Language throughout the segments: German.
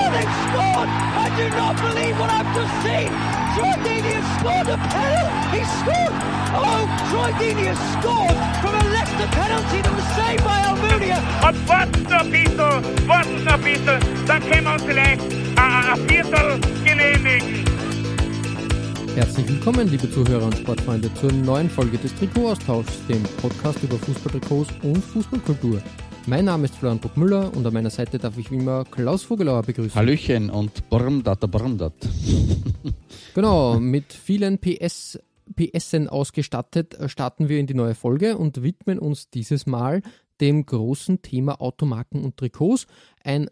Oh, they've scored! I do not believe what I've just seen! Troy Deeney has scored a penalty! He scored! Oh, Troy Deeney has scored from a Leicester penalty that was saved by Almunia! Und warten noch ein bisschen, warten noch ein bisschen, dann können wir uns vielleicht ein, ein Viertel genehmigen. Herzlich willkommen, liebe Zuhörer und Sportfreunde, zur neuen Folge des Trikotaustauschs, dem Podcast über Fußballtrikots und Fußballkultur. Mein Name ist Florian Bruckmüller und an meiner Seite darf ich wie immer Klaus Vogelauer begrüßen. Hallöchen und Brmdata Brmdat. Genau, mit vielen PS, PSen ausgestattet äh, starten wir in die neue Folge und widmen uns dieses Mal dem großen Thema Automarken und Trikots. Ein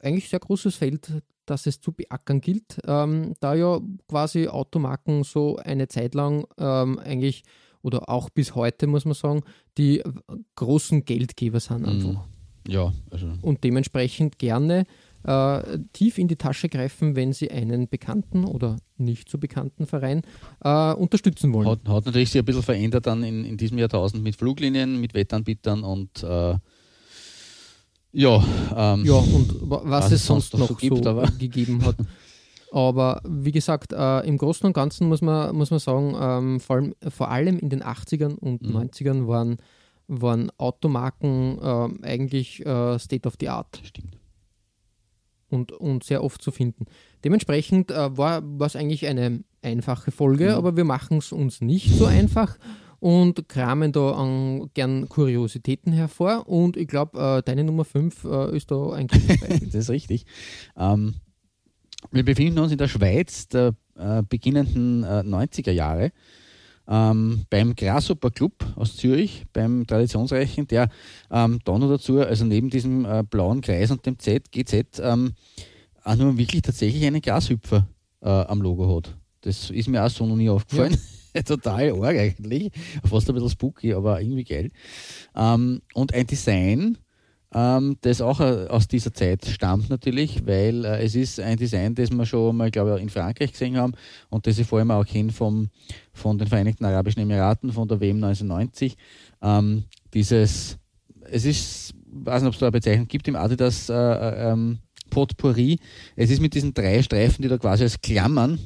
eigentlich sehr großes Feld, das es zu beackern gilt, ähm, da ja quasi Automarken so eine Zeit lang ähm, eigentlich oder auch bis heute, muss man sagen, die großen Geldgeber sind einfach. Ja, also Und dementsprechend gerne äh, tief in die Tasche greifen, wenn sie einen bekannten oder nicht so bekannten Verein äh, unterstützen wollen. hat, hat natürlich sich ein bisschen verändert dann in, in diesem Jahrtausend mit Fluglinien, mit Wettanbietern und äh, ja, ähm, Ja, und wa- was, Was es sonst noch so, gibt, aber- gegeben hat. Aber wie gesagt, äh, im Großen und Ganzen muss man, muss man sagen, ähm, vor, allem, vor allem in den 80ern und Mhm. 90ern waren, waren Automarken ähm, eigentlich äh, State of the Art stimmt. und, und sehr oft zu finden. Dementsprechend äh, war es eigentlich eine einfache Folge, Mhm. aber wir machen es uns nicht so einfach und kramen da an, gern Kuriositäten hervor. Und ich glaube, äh, deine Nummer 5 äh, ist da eigentlich dabei. Das ist richtig. Ähm, wir befinden uns in der Schweiz der äh, beginnenden äh, 90er Jahre ähm, beim Grasshopper Club aus Zürich, beim Traditionsreichen, der ähm, da noch dazu, also neben diesem äh, blauen Kreis und dem Z, GZ, ähm, auch nur wirklich tatsächlich einen Grashüpfer äh, am Logo hat. Das ist mir auch so noch nie aufgefallen. Total arg eigentlich. Fast ein bisschen spooky, aber irgendwie geil. Ähm, und ein Design, ähm, das auch äh, aus dieser Zeit stammt natürlich, weil äh, es ist ein Design, das wir schon mal, glaube ich, in Frankreich gesehen haben und das ich vor allem auch kenne vom, von den Vereinigten Arabischen Emiraten, von der WM 1990. Ähm, dieses, es ist, weiß nicht, ob es da eine Bezeichnung gibt im Adidas äh, äh, ähm, Potpourri. Es ist mit diesen drei Streifen, die da quasi als Klammern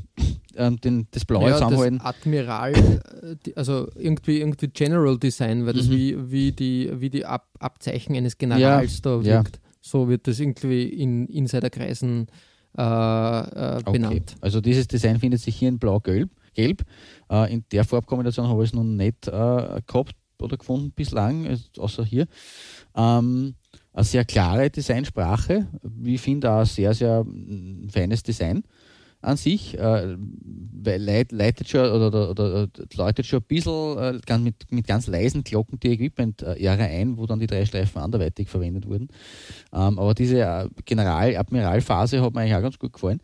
ähm, den, das Blaue Ja, zusammenhalten. das Admiral, äh, also irgendwie, irgendwie General Design, weil das Mhm. wie, wie die, wie die Ab Abzeichen eines Generals da ja. wirkt. So wird das irgendwie in Insiderkreisen äh, äh, benannt. Also dieses Design findet sich hier in blau-gelb. Gelb. Äh, in der Farbkombination habe ich es noch nicht äh, gehabt oder gefunden bislang, äh, außer hier. Ähm, eine sehr klare Designsprache. Ich finde auch sehr, sehr mm, feines Design an sich. Äh, leitet schon oder, oder, oder läutet schon ein bisschen äh, mit, mit ganz leisen Glocken die Equipment-Ära ein, wo dann die drei Streifen anderweitig verwendet wurden. Ähm, aber diese äh, General-Admiral-Phase hat mir eigentlich auch ganz gut gefallen.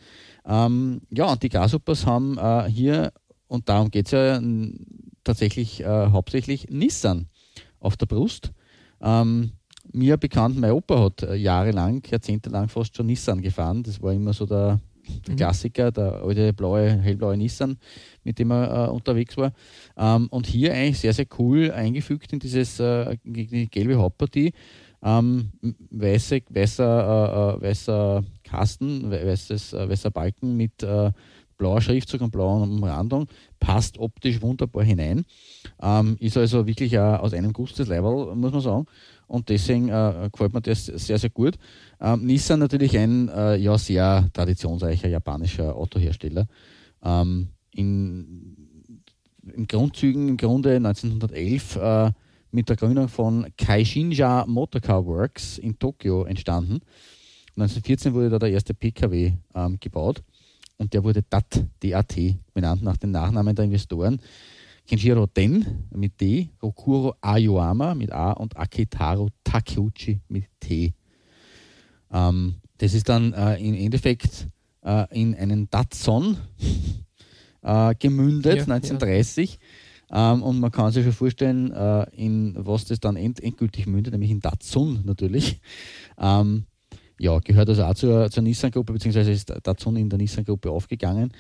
Ähm, ja, und die Grasshoppers haben äh, hier, und darum geht es ja tatsächlich hauptsächlich Nissan auf der Brust. Ähm, mir bekannt, mein Opa hat äh, jahrelang, jahrzehntelang fast schon Nissan gefahren. Das war immer so der, der Mhm. Klassiker, der alte blaue, hellblaue Nissan, mit dem er äh, unterwegs war. Ähm, und hier eigentlich sehr, sehr cool eingefügt in dieses äh, die gelbe Hauptpartie. Ähm, weiße, weißer, äh, äh, weißer Kasten, we- weißes, äh, weißer Balken mit blauer Schriftzug und blauer Umrandung, passt optisch wunderbar hinein. Ähm, ist also wirklich aus einem Guss des Level, muss man sagen. Und deswegen äh, gefällt mir das sehr, sehr gut. Ähm, Nissan natürlich ein äh, ja, sehr traditionsreicher japanischer Autohersteller. Ähm, in, in Grundzügen im Grunde 1911 äh, mit der Gründung von Kaishinja Motorcar Works in Tokio entstanden. 1914 wurde da der erste PKW ähm, gebaut und der wurde DAT, DAT, benannt nach den Nachnamen der Investoren. Kenshiro Den mit D, Rokuro Aoyama mit A und Akitaro Takeuchi mit T. Ähm, das ist dann äh, im Endeffekt äh, in einen Datsun äh, gemündet, Ja, 1930. Ähm, und man kann sich schon vorstellen, äh, in was das dann end endgültig mündet, nämlich in Datsun natürlich. Ähm, ja, gehört also auch zur, zur Nissan-Gruppe, beziehungsweise ist Datsun in der Nissan-Gruppe aufgegangen.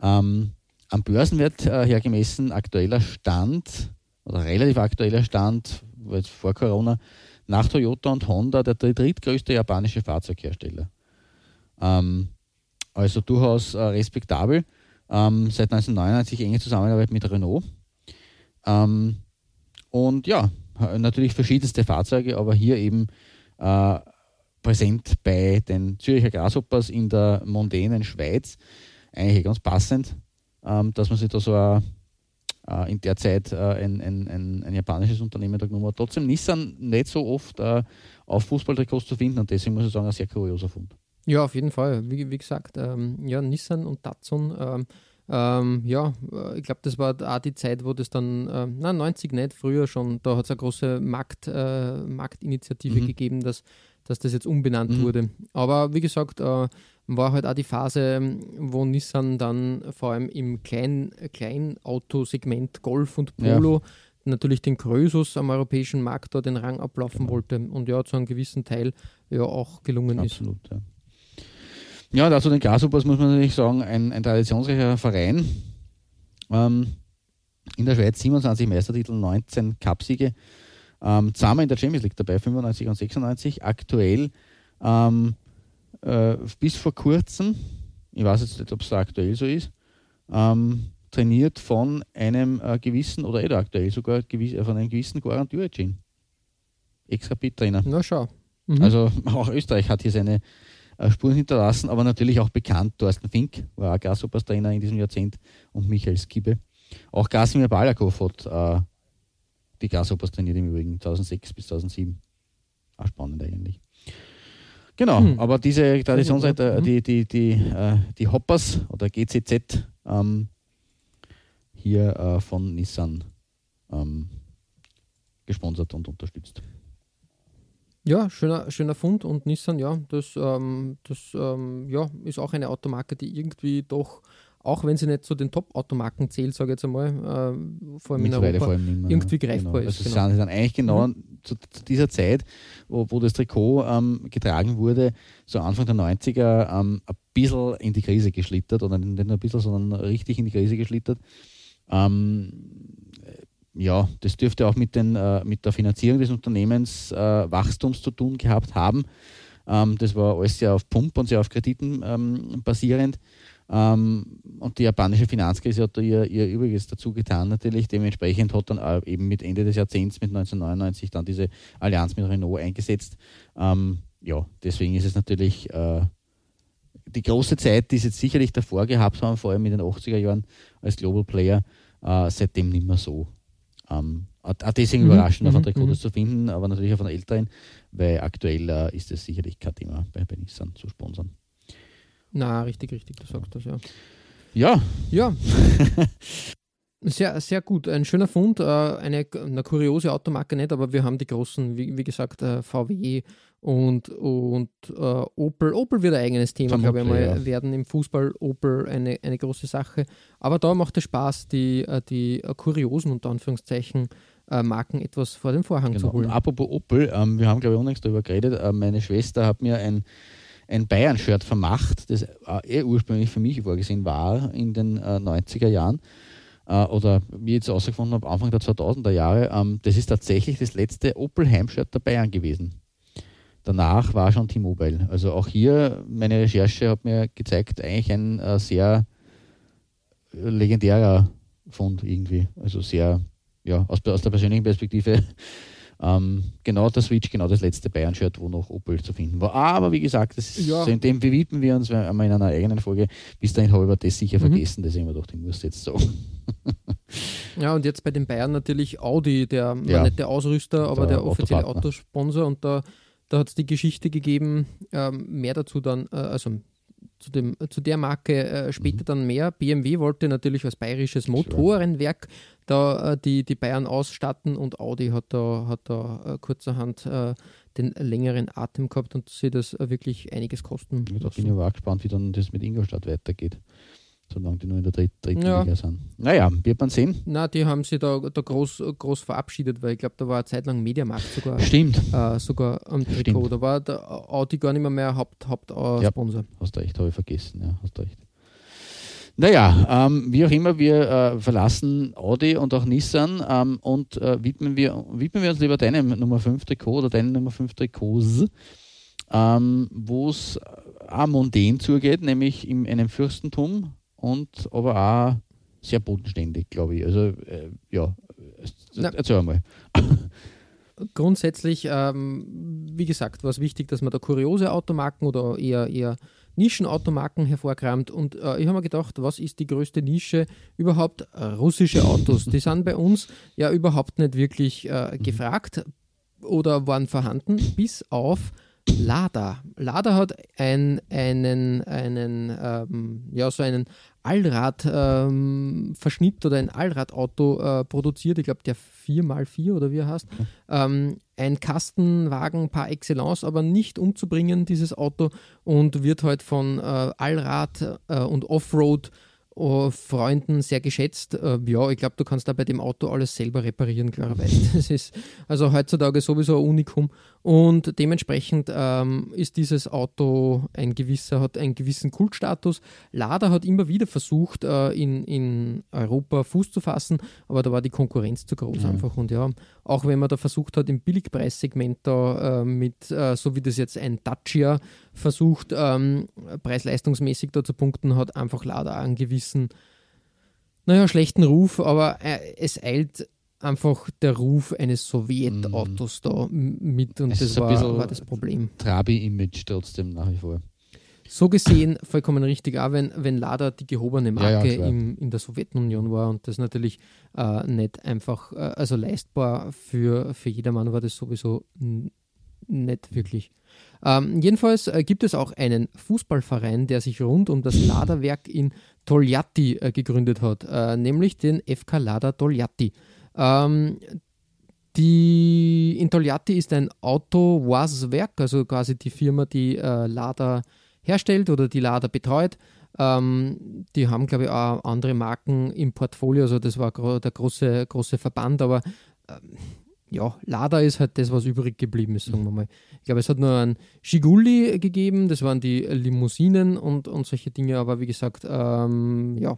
Ähm, am Börsenwert äh, hergemessen, aktueller Stand oder relativ aktueller Stand, vor Corona, nach Toyota und Honda der drittgrößte japanische Fahrzeughersteller. Ähm, also durchaus äh, respektabel. Ähm, seit 1999 enge Zusammenarbeit mit Renault. Ähm, und ja, natürlich verschiedenste Fahrzeuge, aber hier eben äh, präsent bei den Züricher Grasshoppers in der mondänen Schweiz. Eigentlich ganz passend, ähm, dass man sich da so ein, äh, in der Zeit äh, ein, ein, ein, ein, japanisches Unternehmen da genommen hat. Trotzdem Nissan nicht so oft äh, auf Fußballtrikots zu finden und deswegen muss ich sagen, ein sehr kurioser Fund. Ja, auf jeden Fall. Wie, wie gesagt, ähm, ja, Nissan und Datsun ähm, ähm, ja, ich glaube, das war auch die Zeit, wo das dann, äh, na 90 nicht, früher schon, da hat es eine große Markt, äh, Marktinitiative mhm. gegeben, dass, dass das jetzt umbenannt mhm. wurde. Aber wie gesagt, äh, war halt auch die Phase, wo Nissan dann vor allem im Klein, Kleinautosegment Golf und Polo ja. natürlich den Krösus am europäischen Markt da den Rang ablaufen genau. wollte und ja, zu einem gewissen Teil ja auch gelungen Absolut, ist. Ja. Ja, dazu den Grasshoppers muss man natürlich sagen, ein, ein traditionsreicher Verein. Ähm, in der Schweiz 27 Meistertitel, 19 Cupsiege. Ähm, zweimal in der Champions League dabei, 95 und 96. Aktuell ähm, äh, bis vor kurzem, ich weiß jetzt nicht, ob es aktuell so ist, ähm, trainiert von einem äh, gewissen, oder eh aktuell sogar, gewiss, äh, von einem gewissen Goran Djuricin. Ex-Rapid-Trainer. Na schau. Mhm. Also auch Österreich hat hier seine äh, Spuren hinterlassen, aber natürlich auch bekannt. Thorsten Fink war auch Grasshoppers-Trainer in diesem Jahrzehnt und Michael Skibbe. Auch Gasimir Balakov hat äh, die Grasshoppers trainiert im Übrigen, 2006 bis 2007. Auch spannend eigentlich. Genau, hm. aber diese Traditionsseite, mhm. die, die, die, äh, die Hoppers oder GCZ ähm, hier äh, von Nissan ähm, gesponsert und unterstützt. Ja, schöner, schöner Fund und Nissan, ja, das, ähm, das ähm, ja, ist auch eine Automarke, die irgendwie doch, auch wenn sie nicht zu den Top-Automarken zählt, sage ich jetzt einmal, äh, vor allem in Europa, vor allem mehr, irgendwie greifbar genau. ist. Also genau. sind dann eigentlich genau mhm. zu, zu, dieser Zeit, wo, wo das Trikot ähm, getragen wurde, so Anfang der 90er, ähm, ein bisschen in die Krise geschlittert, oder nicht nur ein bisschen, sondern richtig in die Krise geschlittert. Ähm, ja, das dürfte auch mit, den, äh, mit der Finanzierung des Unternehmens äh, Wachstums zu tun gehabt haben. Ähm, das war alles sehr auf Pump und sehr auf Krediten ähm, basierend. Ähm, und die japanische Finanzkrise hat da ihr, ihr Übriges dazu getan natürlich. Dementsprechend hat dann eben mit Ende des Jahrzehnts, mit 1999, dann diese Allianz mit Renault eingesetzt. Ähm, ja, deswegen ist es natürlich äh, die große Zeit, die sie jetzt sicherlich davor gehabt haben, vor allem in den 80er Jahren als Global Player, äh, seitdem nicht mehr so. Ähm, auch deswegen mhm. überraschend, auf mhm. Trikots mhm. zu finden, aber natürlich auch von älteren, weil aktuell äh, ist es sicherlich kein Thema bei, bei Nissan zu sponsern. Na, richtig, richtig, du sagst das, ja. Ja. Ja. Sehr, sehr gut. Ein schöner Fund. Äh, eine, eine kuriose Automarke nicht, aber wir haben die großen, wie, wie gesagt, äh, VW und, und uh, Opel. Opel wird ein eigenes Thema, glaube ich, mal ja. werden im Fußball. Opel eine, eine große Sache. Aber da macht es Spaß, die, die kuriosen, unter Anführungszeichen, Marken etwas vor den Vorhang genau. zu holen. Und apropos Opel, ähm, wir haben, glaube ich, unlängst darüber geredet. Äh, meine Schwester hat mir ein, ein Bayern-Shirt vermacht, das äh, ursprünglich für mich vorgesehen war in den äh, 90er Jahren äh, oder wie ich jetzt herausgefunden habe, Anfang der 2000er Jahre, ähm, das ist tatsächlich das letzte Opel Heimshirt der Bayern gewesen. Danach war schon T-Mobile. Also auch hier, meine Recherche hat mir gezeigt, eigentlich ein äh, sehr legendärer Fund irgendwie. Also sehr, ja, aus, aus der persönlichen Perspektive ähm, genau der Switch, genau das letzte Bayern-Shirt, wo noch Opel zu finden war. Aber wie gesagt, das ist, ja. so in dem widmen wir uns einmal in einer eigenen Folge. Bis dahin habe ich das sicher mhm. vergessen, deswegen ich gedacht, ich muss jetzt so. ja, und jetzt bei den Bayern natürlich Audi, der ja. nicht der Ausrüster, aber der, der offizielle Autosponsor. Und da, da hat es die Geschichte gegeben, ähm, mehr dazu dann, äh, also zu, dem, zu der Marke äh, später mhm. dann mehr. BMW wollte natürlich als bayerisches Motorenwerk da äh, die, die Bayern ausstatten und Audi hat da, hat da äh, kurzerhand äh, den längeren Atem gehabt und sie das äh, wirklich einiges kosten. Ja, da bin ich aber auch gespannt, wie dann das mit Ingolstadt weitergeht. Solange die nur in der dritt, dritten Ja. Liga sind. Naja, wird man sehen. Na, die haben sie da, da groß, groß verabschiedet, weil ich glaube, da war eine Zeit lang Mediamarkt sogar, Stimmt, äh, sogar am Trikot. Stimmt. Da war der Audi gar nicht mehr, mehr Haupt, Hauptsponsor. hast recht, habe ich vergessen. Ja, hast recht. Naja, ähm, wie auch immer, wir äh, verlassen Audi und auch Nissan ähm, und äh, widmen, wir, widmen wir uns lieber deinem Nummer 5 Trikot oder deinem Nummer 5 Trikots, ähm, wo es auch mundän zugeht, nämlich in einem Fürstentum und aber auch sehr bodenständig, glaube ich. Also, äh, ja, Na. erzähl mal. Grundsätzlich, ähm, wie gesagt, war es wichtig, dass man da kuriose Automarken oder eher, eher Nischenautomarken hervorkramt. Und äh, ich habe mir gedacht, was ist die größte Nische überhaupt? Russische Autos. Die sind bei uns ja überhaupt nicht wirklich äh, gefragt oder waren vorhanden, bis auf Lada. Lada hat ein, einen, einen ähm, ja, so einen Allrad-Verschnitt oder ein Allradauto äh, produziert. Ich glaube, der 4x4 oder wie er heißt. Ähm, ein Kastenwagen par excellence, aber nicht umzubringen, dieses Auto, und wird halt von äh, Allrad- äh, und Offroad äh, Freunden sehr geschätzt. Äh, ja, ich glaube, du kannst da bei dem Auto alles selber reparieren, klarerweise. Das ist also heutzutage sowieso ein Unikum. Und dementsprechend ähm, ist dieses Auto ein gewisser, hat einen gewissen Kultstatus. Lada hat immer wieder versucht, äh, in, in Europa Fuß zu fassen, aber da war die Konkurrenz zu groß einfach. Und ja, auch wenn man da versucht hat, im Billigpreissegment da äh, mit, äh, so wie das jetzt ein Dacia versucht, ähm, preis-leistungsmäßig da zu punkten, hat einfach Lada einen gewissen, naja, schlechten Ruf, aber äh, es eilt einfach der Ruf eines Sowjetautos da m- mit und Es das war, war das Problem. Trabi-Image trotzdem nach wie vor. So gesehen vollkommen richtig, auch wenn, wenn Lada die gehobene Ja, ja, Marke klar. im, in der Sowjetunion war und das natürlich äh, nicht einfach, äh, also leistbar für, für jedermann war das sowieso nicht wirklich. Ähm, jedenfalls äh, gibt es auch einen Fußballverein, der sich rund um das Lada-Werk in Toljatti äh, gegründet hat, äh, nämlich den FK Lada Toljatti. Ähm, die in Toljatti ist ein Auto-Was-Werk, also quasi die Firma, die äh, Lada herstellt oder die Lada betreut. Ähm, die haben, glaube ich, auch andere Marken im Portfolio, also das war der große, große Verband, aber ähm, ja, Lada ist halt das, was übrig geblieben ist, sagen wir mal. Ich glaube, es hat nur ein Giguli gegeben, das waren die Limousinen und, und solche Dinge, aber wie gesagt, ähm, ja,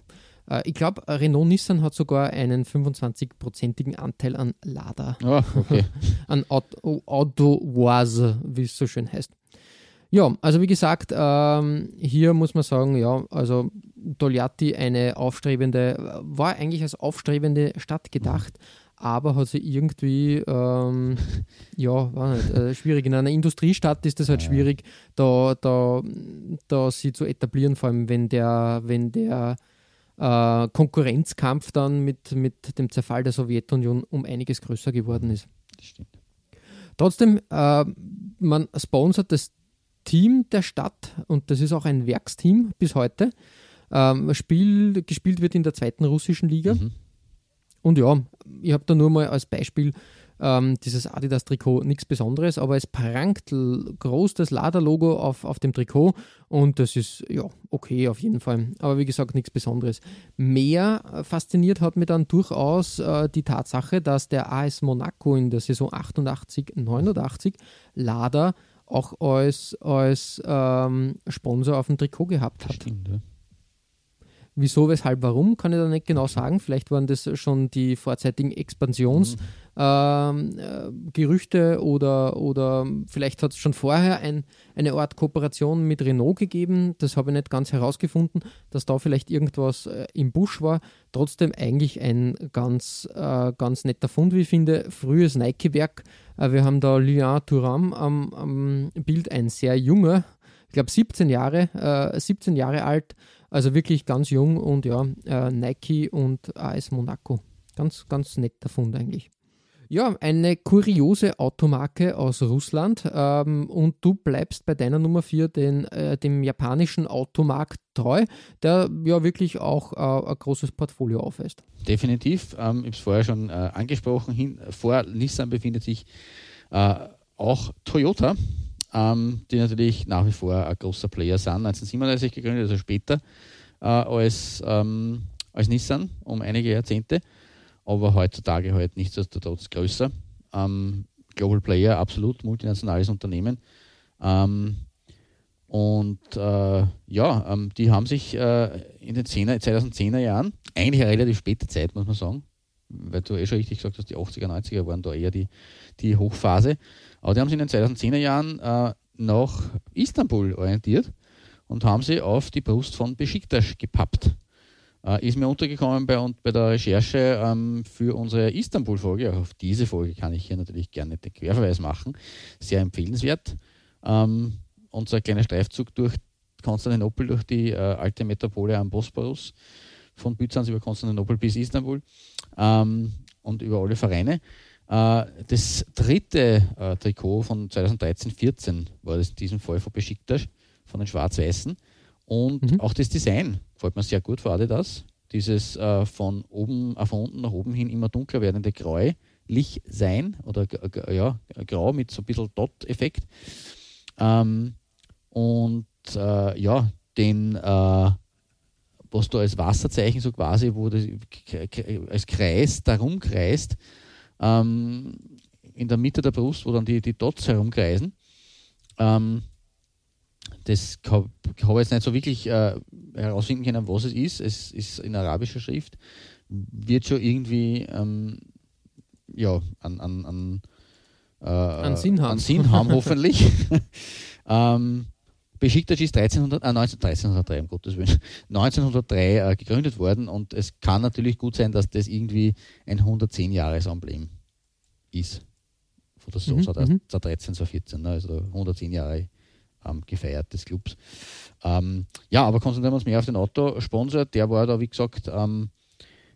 ich glaube, Renault Nissan hat sogar einen 25-prozentigen Anteil an Lada Ah, okay. an Auto- Autovoise, wie es so schön heißt. Ja, also wie gesagt, ähm, hier muss man sagen, ja, also Togliatti eine aufstrebende, war eigentlich als aufstrebende Stadt gedacht, aber hat sie irgendwie, ähm, ja, war nicht, äh, schwierig. In einer Industriestadt ist das halt schwierig, da, da, da sie zu etablieren, vor allem wenn der, wenn der äh, Konkurrenzkampf dann mit, mit dem Zerfall der Sowjetunion um einiges größer geworden ist. Das stimmt. Trotzdem, äh, man sponsert das Team der Stadt und das ist auch ein Werksteam bis heute. Ähm, Spiel, gespielt wird in der zweiten russischen Liga. Mhm. Und ja, ich habe da nur mal als Beispiel ähm, dieses Adidas-Trikot nichts Besonderes, aber es prangt groß das Lada-Logo auf, auf dem Trikot und das ist ja okay auf jeden Fall. Aber wie gesagt, nichts Besonderes. Mehr äh, fasziniert hat mich dann durchaus äh, die Tatsache, dass der AS Monaco in der Saison 88, 89 Lada auch als, als ähm, Sponsor auf dem Trikot gehabt hat. Stimmt, ja. Wieso, weshalb, warum, kann ich da nicht genau sagen. Vielleicht waren das schon die vorzeitigen Expansionsgerüchte ähm, äh, Gerüchte oder, oder vielleicht hat es schon vorher ein, eine Art Kooperation mit Renault gegeben. Das habe ich nicht ganz herausgefunden, dass da vielleicht irgendwas äh, im Busch war. Trotzdem eigentlich ein ganz, äh, ganz netter Fund, wie ich finde. Frühes Nike-Werk. Äh, wir haben da Lilian Thuram am, am Bild, ein sehr junger, ich glaube 17 Jahre, äh, 17 Jahre alt, also wirklich ganz jung und ja, Nike und AS Monaco. Ganz, ganz netter Fund eigentlich. Ja, eine kuriose Automarke aus Russland ähm, und du bleibst bei deiner Nummer 4 den, äh, dem japanischen Automarkt treu, der ja wirklich auch äh, ein großes Portfolio aufweist. Definitiv. Ähm, ich habe es vorher schon äh, angesprochen. Hin, vor Nissan befindet sich äh, auch Toyota, ähm, die natürlich nach wie vor ein großer Player sind. 1937 gegründet, also später. äh, als, ähm, als Nissan um einige Jahrzehnte, aber heutzutage halt nichtsdestotrotz größer. Ähm, Global Player, absolut multinationales Unternehmen. Ähm, und äh, ja, ähm, die haben sich äh, in den 10er, 2010er Jahren, eigentlich eine relativ späte Zeit, muss man sagen, weil du eh schon richtig gesagt hast, die 80er, 90er waren da eher die, die Hochphase. Aber die haben sich in den 2010er Jahren äh, nach Istanbul orientiert und haben sie auf die Brust von Besiktas gepappt. Äh, ist mir untergekommen bei, bei der Recherche ähm, für unsere Istanbul-Folge. Auch auf diese Folge kann ich hier natürlich gerne den Querverweis machen. Sehr empfehlenswert. Ähm, unser kleiner Streifzug durch Konstantinopel, durch die äh, alte Metropole am Bosporus, von Byzanz über Konstantinopel bis Istanbul ähm, und über alle Vereine. Äh, das dritte äh, Trikot von 2013-14 war das in diesem Fall von Besiktas, von den Schwarz-Weißen. Und mhm. auch das Design fällt mir sehr gut vor Adidas. Dieses äh, von oben, äh, von unten nach oben hin immer dunkler werdende Gräulich sein oder ja, grau mit so ein bisschen Dot-Effekt. Ähm, und äh, ja, den, äh, was du als Wasserzeichen so quasi, wo das als Kreis darum kreist, ähm, in der Mitte der Brust, wo dann die, die Dots herumkreisen. Ähm, das habe ich jetzt nicht so wirklich äh, herausfinden können, was es ist. Es ist in arabischer Schrift, wird schon irgendwie ähm, ja, an, an, an, äh, an, Sinn haben. an Sinn haben, hoffentlich. ähm, Besiktas ist 1300, äh, 19, 1303, um Gottes Willen, 1903 äh, gegründet worden und es kann natürlich gut sein, dass das irgendwie ein 110-Jahres-Emblem ist. Von der Saison mhm, 2013, 2014, ne? also 110 Jahre ähm, gefeiert des Clubs. Ähm, ja, aber konzentrieren wir uns mehr auf den Autosponsor. Der war da, wie gesagt, ähm,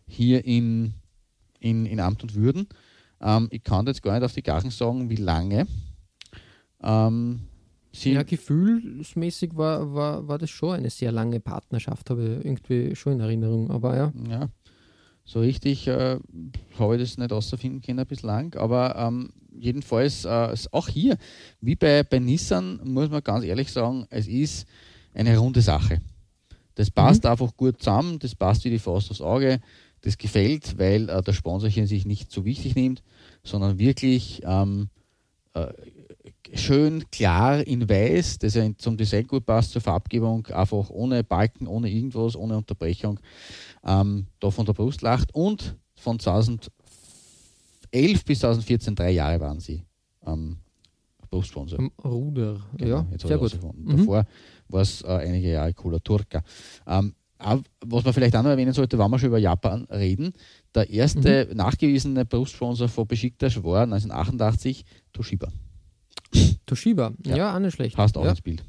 hier in, in, in Amt und Würden. Ähm, ich kann jetzt gar nicht auf die Gachen sagen, wie lange. Ähm, Sie ja, gefühlsmäßig war, war, war das schon eine sehr lange Partnerschaft, habe ich irgendwie schon in Erinnerung. Aber ja. Ja, so richtig äh, habe ich das nicht außerfinden können bislang. Aber ähm, jedenfalls äh, auch hier, wie bei, bei Nissan, muss man ganz ehrlich sagen, es ist eine runde Sache. Das passt mhm. einfach gut zusammen, das passt wie die Faust aufs Auge, das gefällt, weil äh, der Sponsor hier sich nicht so wichtig nimmt, sondern wirklich ähm, äh, schön klar in weiß, dass er zum Design gut passt, zur Farbgebung, einfach ohne Balken, ohne irgendwas, ohne Unterbrechung, ähm, da von der Brust lacht. Und von 2011 bis 2014, drei Jahre waren sie ähm, Brustsponsor. Ruder, genau, ja, sehr gut. Mhm. Davor war es äh, einige Jahre Cola Turca. Ähm, was man vielleicht auch noch erwähnen sollte, wenn wir schon über Japan reden, der erste mhm. nachgewiesene Brustsponsor von Besiktas war 1988 Toshiba. Toshiba, ja, ja auch nicht schlecht. Passt auch ja. ins Bild.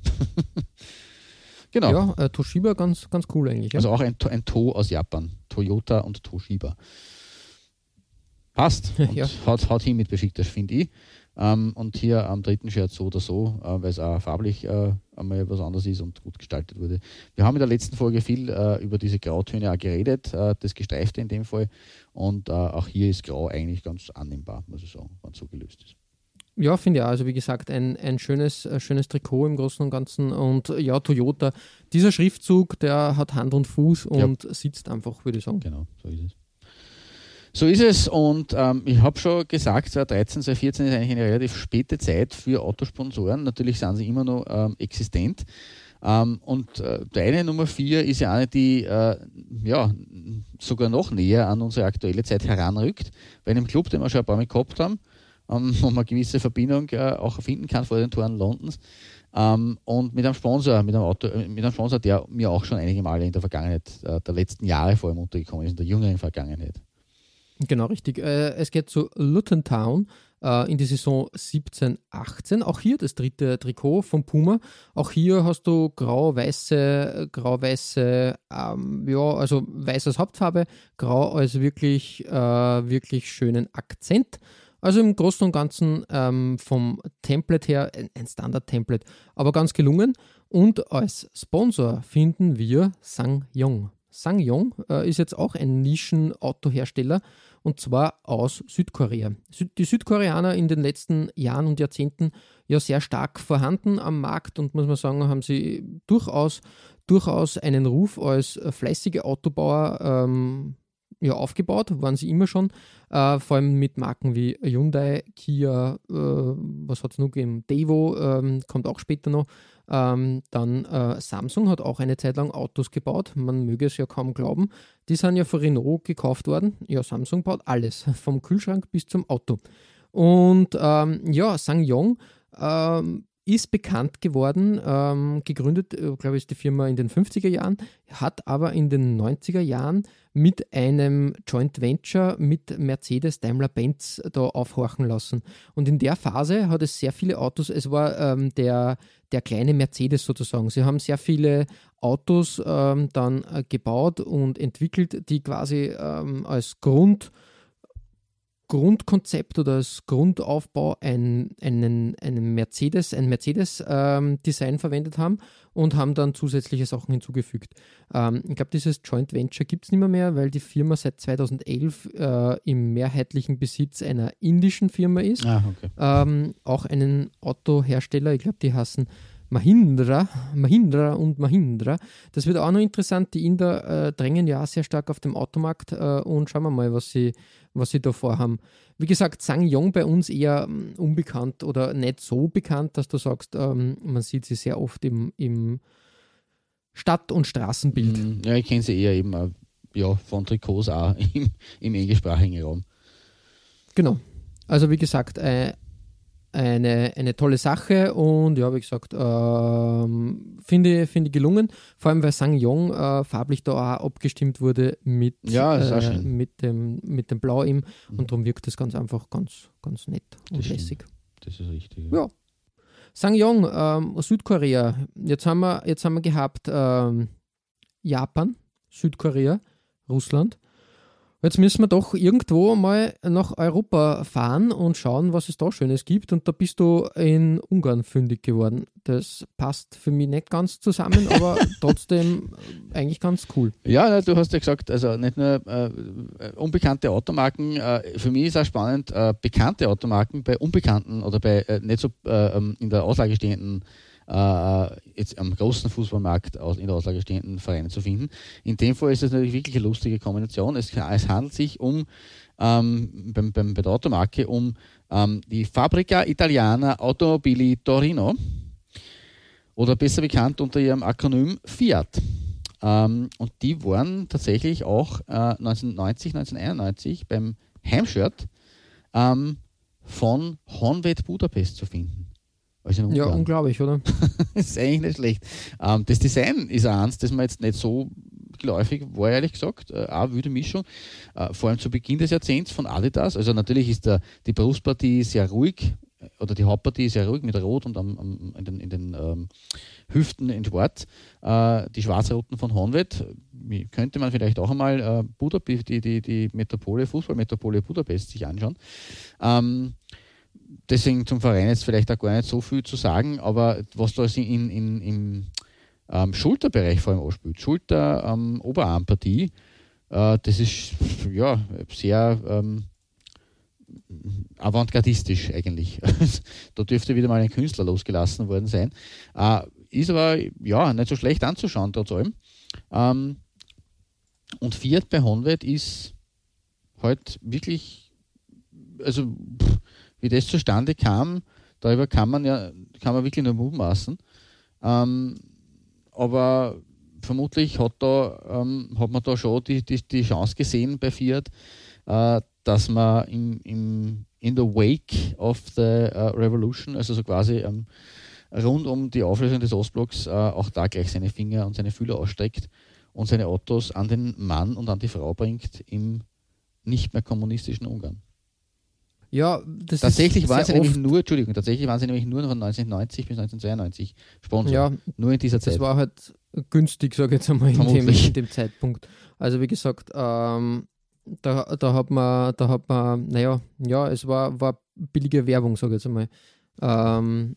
genau. Ja, äh, Toshiba ganz, ganz cool eigentlich. Ja? Also auch ein, ein To aus Japan. Toyota und Toshiba. Passt. Und ja. haut, haut hin mit Besiktas, finde ich. Ähm, und hier am dritten Shirt so oder so, äh, weil es auch farblich äh, einmal was anderes ist und gut gestaltet wurde. Wir haben in der letzten Folge viel äh, über diese Grautöne auch geredet, äh, das Gestreifte in dem Fall. Und äh, auch hier ist Grau eigentlich ganz annehmbar, muss ich sagen, wenn es so gelöst ist. Ja, finde ich auch. Also wie gesagt, ein, ein schönes, äh, schönes Trikot im Großen und Ganzen. Und ja, Toyota, dieser Schriftzug, der hat Hand und Fuß und ja. sitzt einfach, würde ich sagen. Genau, so ist es. So ist es und ähm, ich habe schon gesagt, 2013, 2014 ist eigentlich eine relativ späte Zeit für Autosponsoren. Natürlich sind sie immer noch ähm, existent. Ähm, und äh, deine Nummer 4 ist ja eine, die äh, ja, sogar noch näher an unsere aktuelle Zeit heranrückt. Bei einem Club, den wir schon ein paar Mal gehabt haben, ähm, wo man eine gewisse Verbindung äh, auch finden kann vor den Toren Londons. Ähm, und mit einem Sponsor, mit einem, Auto, äh, mit einem Sponsor, der mir auch schon einige Male in der Vergangenheit, äh, der letzten Jahre vor allem untergekommen ist, in der jüngeren Vergangenheit. Genau, richtig. Äh, es geht zu Luton Town äh, in die Saison 17, 18. Auch hier das dritte Trikot von Puma. Auch hier hast du grau-weiße, grau-weiße, ähm, ja, also weiß als Hauptfarbe, grau als wirklich, äh, wirklich schönen Akzent. Also im Großen und Ganzen ähm, vom Template her ein Standard-Template, aber ganz gelungen. Und als Sponsor finden wir Sang Yong. SsangYong äh, ist jetzt auch ein Nischenautohersteller und zwar aus Südkorea. Sü die Südkoreaner in den letzten Jahren und Jahrzehnten ja sehr stark vorhanden am Markt und muss man sagen, haben sie durchaus, durchaus einen Ruf als fleißige Autobauer ähm, ja, aufgebaut, waren sie immer schon, äh, vor allem mit Marken wie Hyundai, Kia, äh, was hat es noch gegeben, Devo, ähm, kommt auch später noch. Ähm, dann äh, Samsung hat auch eine Zeit lang Autos gebaut, man möge es ja kaum glauben. Die sind ja von Renault gekauft worden. Ja, Samsung baut alles, vom Kühlschrank bis zum Auto. Und ähm, ja, SsangYong ähm, ist bekannt geworden, ähm, gegründet, äh, glaube ich, die Firma in den 50er Jahren, hat aber in den 90er Jahren mit einem Joint Venture mit Mercedes Daimler-Benz da aufhorchen lassen. Und in der Phase hat es sehr viele Autos, es war ähm, der, der kleine Mercedes sozusagen. Sie haben sehr viele Autos ähm, dann äh, gebaut und entwickelt, die quasi ähm, als Grund Grundkonzept oder als Grundaufbau ein, einen, einen Mercedes, ein Mercedes-Design ähm, verwendet haben und haben dann zusätzliche Sachen hinzugefügt. Ähm, ich glaube, dieses Joint Venture gibt es nicht mehr, mehr, weil die Firma seit 2011 äh, im mehrheitlichen Besitz einer indischen Firma ist. Ah, okay. ähm, auch einen Autohersteller, ich glaube, die heißen Mahindra, Mahindra und Mahindra. Das wird auch noch interessant. Die Inder äh, drängen ja sehr stark auf dem Automarkt äh, und schauen wir mal, was sie, was sie da vorhaben. Wie gesagt, SsangYong bei uns eher um, unbekannt oder nicht so bekannt, dass du sagst, ähm, man sieht sie sehr oft im, im Stadt- und Straßenbild. Mm, ja, ich kenne sie eher eben äh, ja, von Trikots auch im, im englischsprachigen Raum. Genau. Also wie gesagt, äh, eine, eine tolle Sache und ja, wie gesagt, ähm, finde, finde gelungen. Vor allem, weil Sang Yong äh, farblich da auch abgestimmt wurde mit, ja, äh, mit, dem, mit dem Blau ihm mhm. und darum wirkt das ganz einfach ganz, ganz nett und das lässig. Das ist richtig. Ja. Sang Yong, ähm, Südkorea. Jetzt haben wir, jetzt haben wir gehabt ähm, Japan, Südkorea, Russland. Jetzt müssen wir doch irgendwo mal nach Europa fahren und schauen, was es da Schönes gibt. Und da bist du in Ungarn fündig geworden. Das passt für mich nicht ganz zusammen, aber trotzdem eigentlich ganz cool. Ja, du hast ja gesagt, also nicht nur äh, unbekannte Automarken. Äh, für mich ist auch spannend, äh, bekannte Automarken bei unbekannten oder bei äh, nicht so äh, ähm, in der Auslage stehenden äh, jetzt am großen Fußballmarkt in der Auslage stehenden Vereine zu finden. In dem Fall ist es natürlich wirklich eine lustige Kombination. Es, es handelt sich um ähm, beim, beim, bei der Automarke um ähm, die Fabrica Italiana Automobili Torino oder besser bekannt unter ihrem Akronym Fiat. Ähm, und die waren tatsächlich auch äh, 1990, 1991 beim Heimshirt ähm, von Honved Budapest zu finden. Ja, unglaublich, oder? das ist eigentlich nicht schlecht. Ähm, das Design ist eins, das mir jetzt nicht so geläufig war, ehrlich gesagt. Äh, auch wilde Mischung. Äh, vor allem zu Beginn des Jahrzehnts von Adidas. Also natürlich ist der, die Brustpartie sehr ruhig, äh, oder die Hauptpartie ist sehr ruhig mit Rot und am, am, in den, in den ähm, Hüften in Schwarz. Äh, die Schwarz-Roten von Honved könnte man vielleicht auch einmal äh, Budapest, die, die, die Metropole, Fußballmetropole Budapest sich anschauen. Ähm, deswegen zum Verein jetzt vielleicht auch gar nicht so viel zu sagen, aber was da in, in, im ähm, Schulterbereich vor allem ausspielt, Schulter-Oberarmpartie, ähm, äh, das ist ja sehr ähm, avantgardistisch eigentlich. da dürfte wieder mal ein Künstler losgelassen worden sein. Äh, ist aber ja nicht so schlecht anzuschauen, trotz allem. Ähm, und Fiat bei Honved ist halt wirklich, also pff, wie das zustande kam, darüber kann man ja kann man wirklich nur mutmaßen. Ähm, aber vermutlich hat, da, ähm, hat man da schon die, die, die Chance gesehen bei Fiat, äh, dass man im, im, in the wake of the uh, revolution, also so quasi ähm, rund um die Auflösung des Ostblocks, äh, auch da gleich seine Finger und seine Fühler ausstreckt und seine Autos an den Mann und an die Frau bringt im nicht mehr kommunistischen Ungarn. Ja, das tatsächlich waren sie nämlich nur, Entschuldigung, tatsächlich waren sie nämlich nur von 1990 bis 1992 Sponsor. Ja, nur in dieser Zeit. Das war halt günstig, sage ich jetzt einmal, in dem, in dem, Zeitpunkt. Also wie gesagt, ähm, da, da hat man, da hat man, naja, ja, es war, war billige Werbung, sage ich jetzt einmal. Ähm,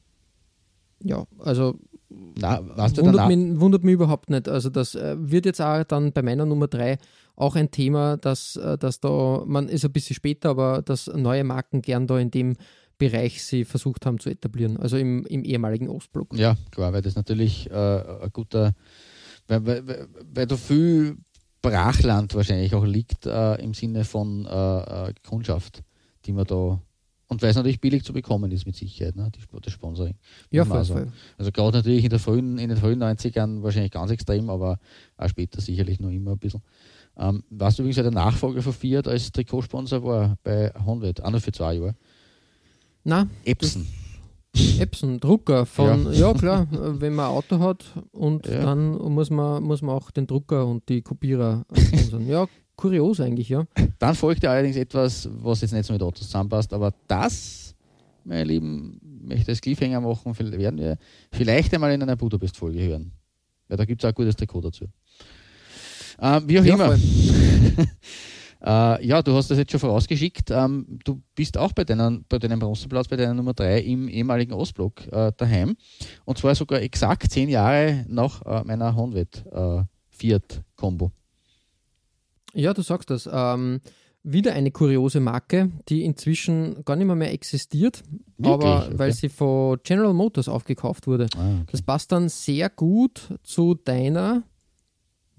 ja, also Na, wundert, mich, wundert mich überhaupt nicht. Also das äh, wird jetzt auch dann bei meiner Nummer 3 auch ein Thema, dass, äh, dass da, man ist ein bisschen später, aber dass neue Marken gern da in dem Bereich sie versucht haben zu etablieren, also im, im ehemaligen Ostblock. Ja, klar, weil das natürlich äh, ein guter, weil, weil, weil, da viel Brachland wahrscheinlich auch liegt äh, im Sinne von äh, äh, Kundschaft, die man da und weil es natürlich billig zu bekommen ist mit Sicherheit, ne? die, das Sponsoring. Ja, voll, voll. Also gerade natürlich in, der frühen, in den frühen 90ern wahrscheinlich ganz extrem, aber auch später sicherlich noch immer ein bisschen. Ähm, weißt du übrigens, wer der Nachfolger von Fiat als Trikotsponsor war bei Honved, auch noch für zwei Jahre? Na, Epson. Epson, Drucker von, ja, klar, äh, wenn man ein Auto hat und Ja. dann muss man, muss man auch den Drucker und die Kopierer sponsern. ja, kurios eigentlich, ja. Dann folgte allerdings etwas, was jetzt nicht so mit Autos zusammenpasst, aber das, meine Lieben, möchte ich als Cliffhanger machen, werden wir vielleicht einmal in einer Budapest-Folge hören. Weil da gibt es auch ein gutes Trikot dazu. Ähm, wie auch Ja, immer. äh, ja, du hast das jetzt schon vorausgeschickt. Ähm, du bist auch bei, deiner, bei deinem Bronzeplatz, bei deiner Nummer 3 im ehemaligen Ostblock äh, daheim. Und zwar sogar exakt zehn Jahre nach äh, meiner Honved äh, Fiat-Kombo. Ja, du sagst das. Ähm, wieder eine kuriose Marke, die inzwischen gar nicht mehr, mehr existiert, aber Okay. weil sie von General Motors aufgekauft wurde. Ah, okay. Das passt dann sehr gut zu deiner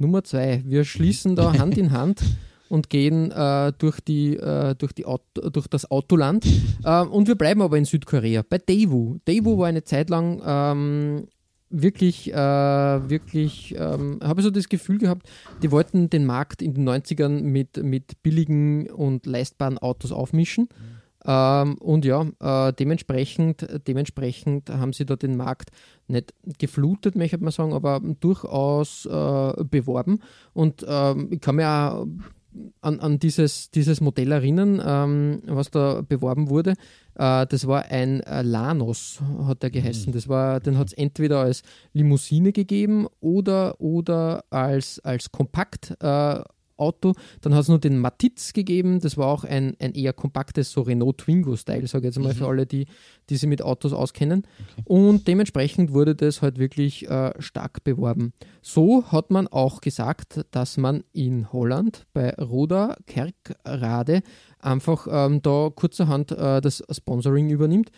Nummer zwei. Wir schließen da Hand in Hand und gehen äh, durch, die, äh, durch, die Auto, durch das Autoland. Äh, und wir bleiben aber in Südkorea, bei Daewoo. Daewoo war eine Zeit lang ähm, wirklich, äh, wirklich, ähm, habe ich so das Gefühl gehabt, die wollten den Markt in den 90ern mit, mit billigen und leistbaren Autos aufmischen. Ähm, und ja, äh, dementsprechend, dementsprechend haben sie da den Markt nicht geflutet, möchte man sagen, aber durchaus äh, beworben. Und ähm, ich kann mich auch an, an dieses, dieses Modell erinnern, ähm, was da beworben wurde. Äh, das war ein äh, Lanos, hat der geheißen. Das war, den hat es entweder als Limousine gegeben oder, oder als, als Kompakt. Auto. Dann hat es noch den Matiz gegeben, das war auch ein, ein eher kompaktes, so Renault Twingo-Style, sage ich jetzt mal für alle, die, die sich mit Autos auskennen. Und dementsprechend wurde das halt wirklich äh, stark beworben. So hat man auch gesagt, dass man in Holland bei Roda Kerkrade einfach ähm, da kurzerhand äh, das Sponsoring übernimmt.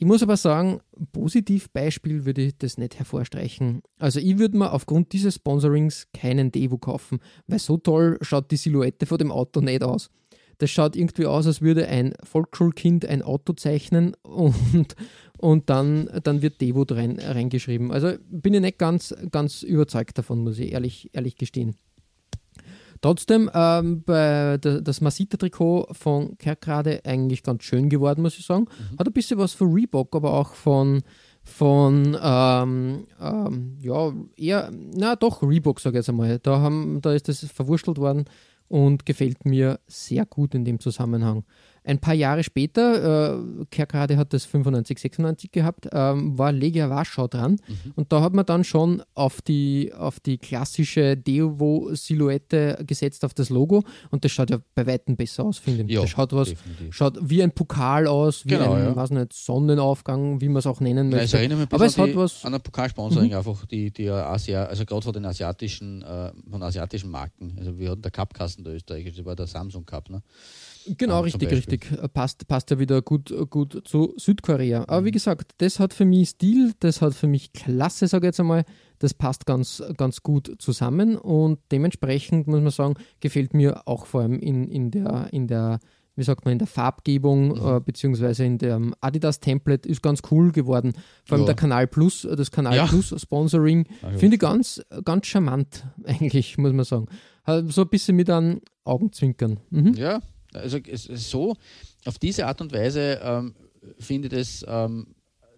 Ich muss aber sagen, Positivbeispiel würde ich das nicht hervorstreichen. Also ich würde mir aufgrund dieses Sponsorings keinen Devo kaufen, weil so toll schaut die Silhouette von dem Auto nicht aus. Das schaut irgendwie aus, als würde ein Volksschulkind ein Auto zeichnen und, und dann, dann wird Devo rein, reingeschrieben. Also bin ich nicht ganz, ganz überzeugt davon, muss ich ehrlich, ehrlich gestehen. Trotzdem, ähm, bei der, das Masita-Trikot von Kerkrade eigentlich ganz schön geworden, muss ich sagen. Hat ein bisschen was von Reebok, aber auch von, von ähm, ähm, ja, eher, na doch, Reebok, sage ich jetzt einmal. Da, haben, da ist das verwurstelt worden und gefällt mir sehr gut in dem Zusammenhang. Ein paar Jahre später, äh, Kerkrade hat das 95, 96 gehabt, ähm, war Legia Warschau dran und da hat man dann schon auf die, auf die klassische Devo-Silhouette gesetzt, auf das Logo und das schaut ja bei Weitem besser aus, finde ich. Ja, das schaut, was, definitiv. schaut wie ein Pokal aus, wie Genau, ein, ja. weiß nicht, Sonnenaufgang, wie man es auch nennen Nein, es möchte. erinnert mich Aber es an, die, was, an ein Pokalsponsoring einfach, die, die ja Asia, also gerade von den asiatischen, äh, von asiatischen Marken. Also wir hatten der Cupkasten der österreichische, das war der Samsung Cup, ne? Genau, richtig, richtig. Äh, Passt, passt ja wieder gut, gut zu Südkorea. Aber wie gesagt, das hat für mich Stil, das hat für mich Klasse, sage ich jetzt einmal. Das passt ganz, ganz gut zusammen und dementsprechend muss man sagen, gefällt mir auch vor allem in, in, der, in der, wie sagt man, in der Farbgebung Mhm. äh, beziehungsweise in dem Adidas-Template ist ganz cool geworden. Vor allem Ja. der Kanal Plus, äh, das Kanal Ja. Plus Sponsoring, Ah, finde ich ganz, ganz charmant eigentlich, muss man sagen. So ein bisschen mit einem Augenzwinkern. Mhm. Ja, also es so, auf diese Art und Weise ähm, finde ich das, ähm,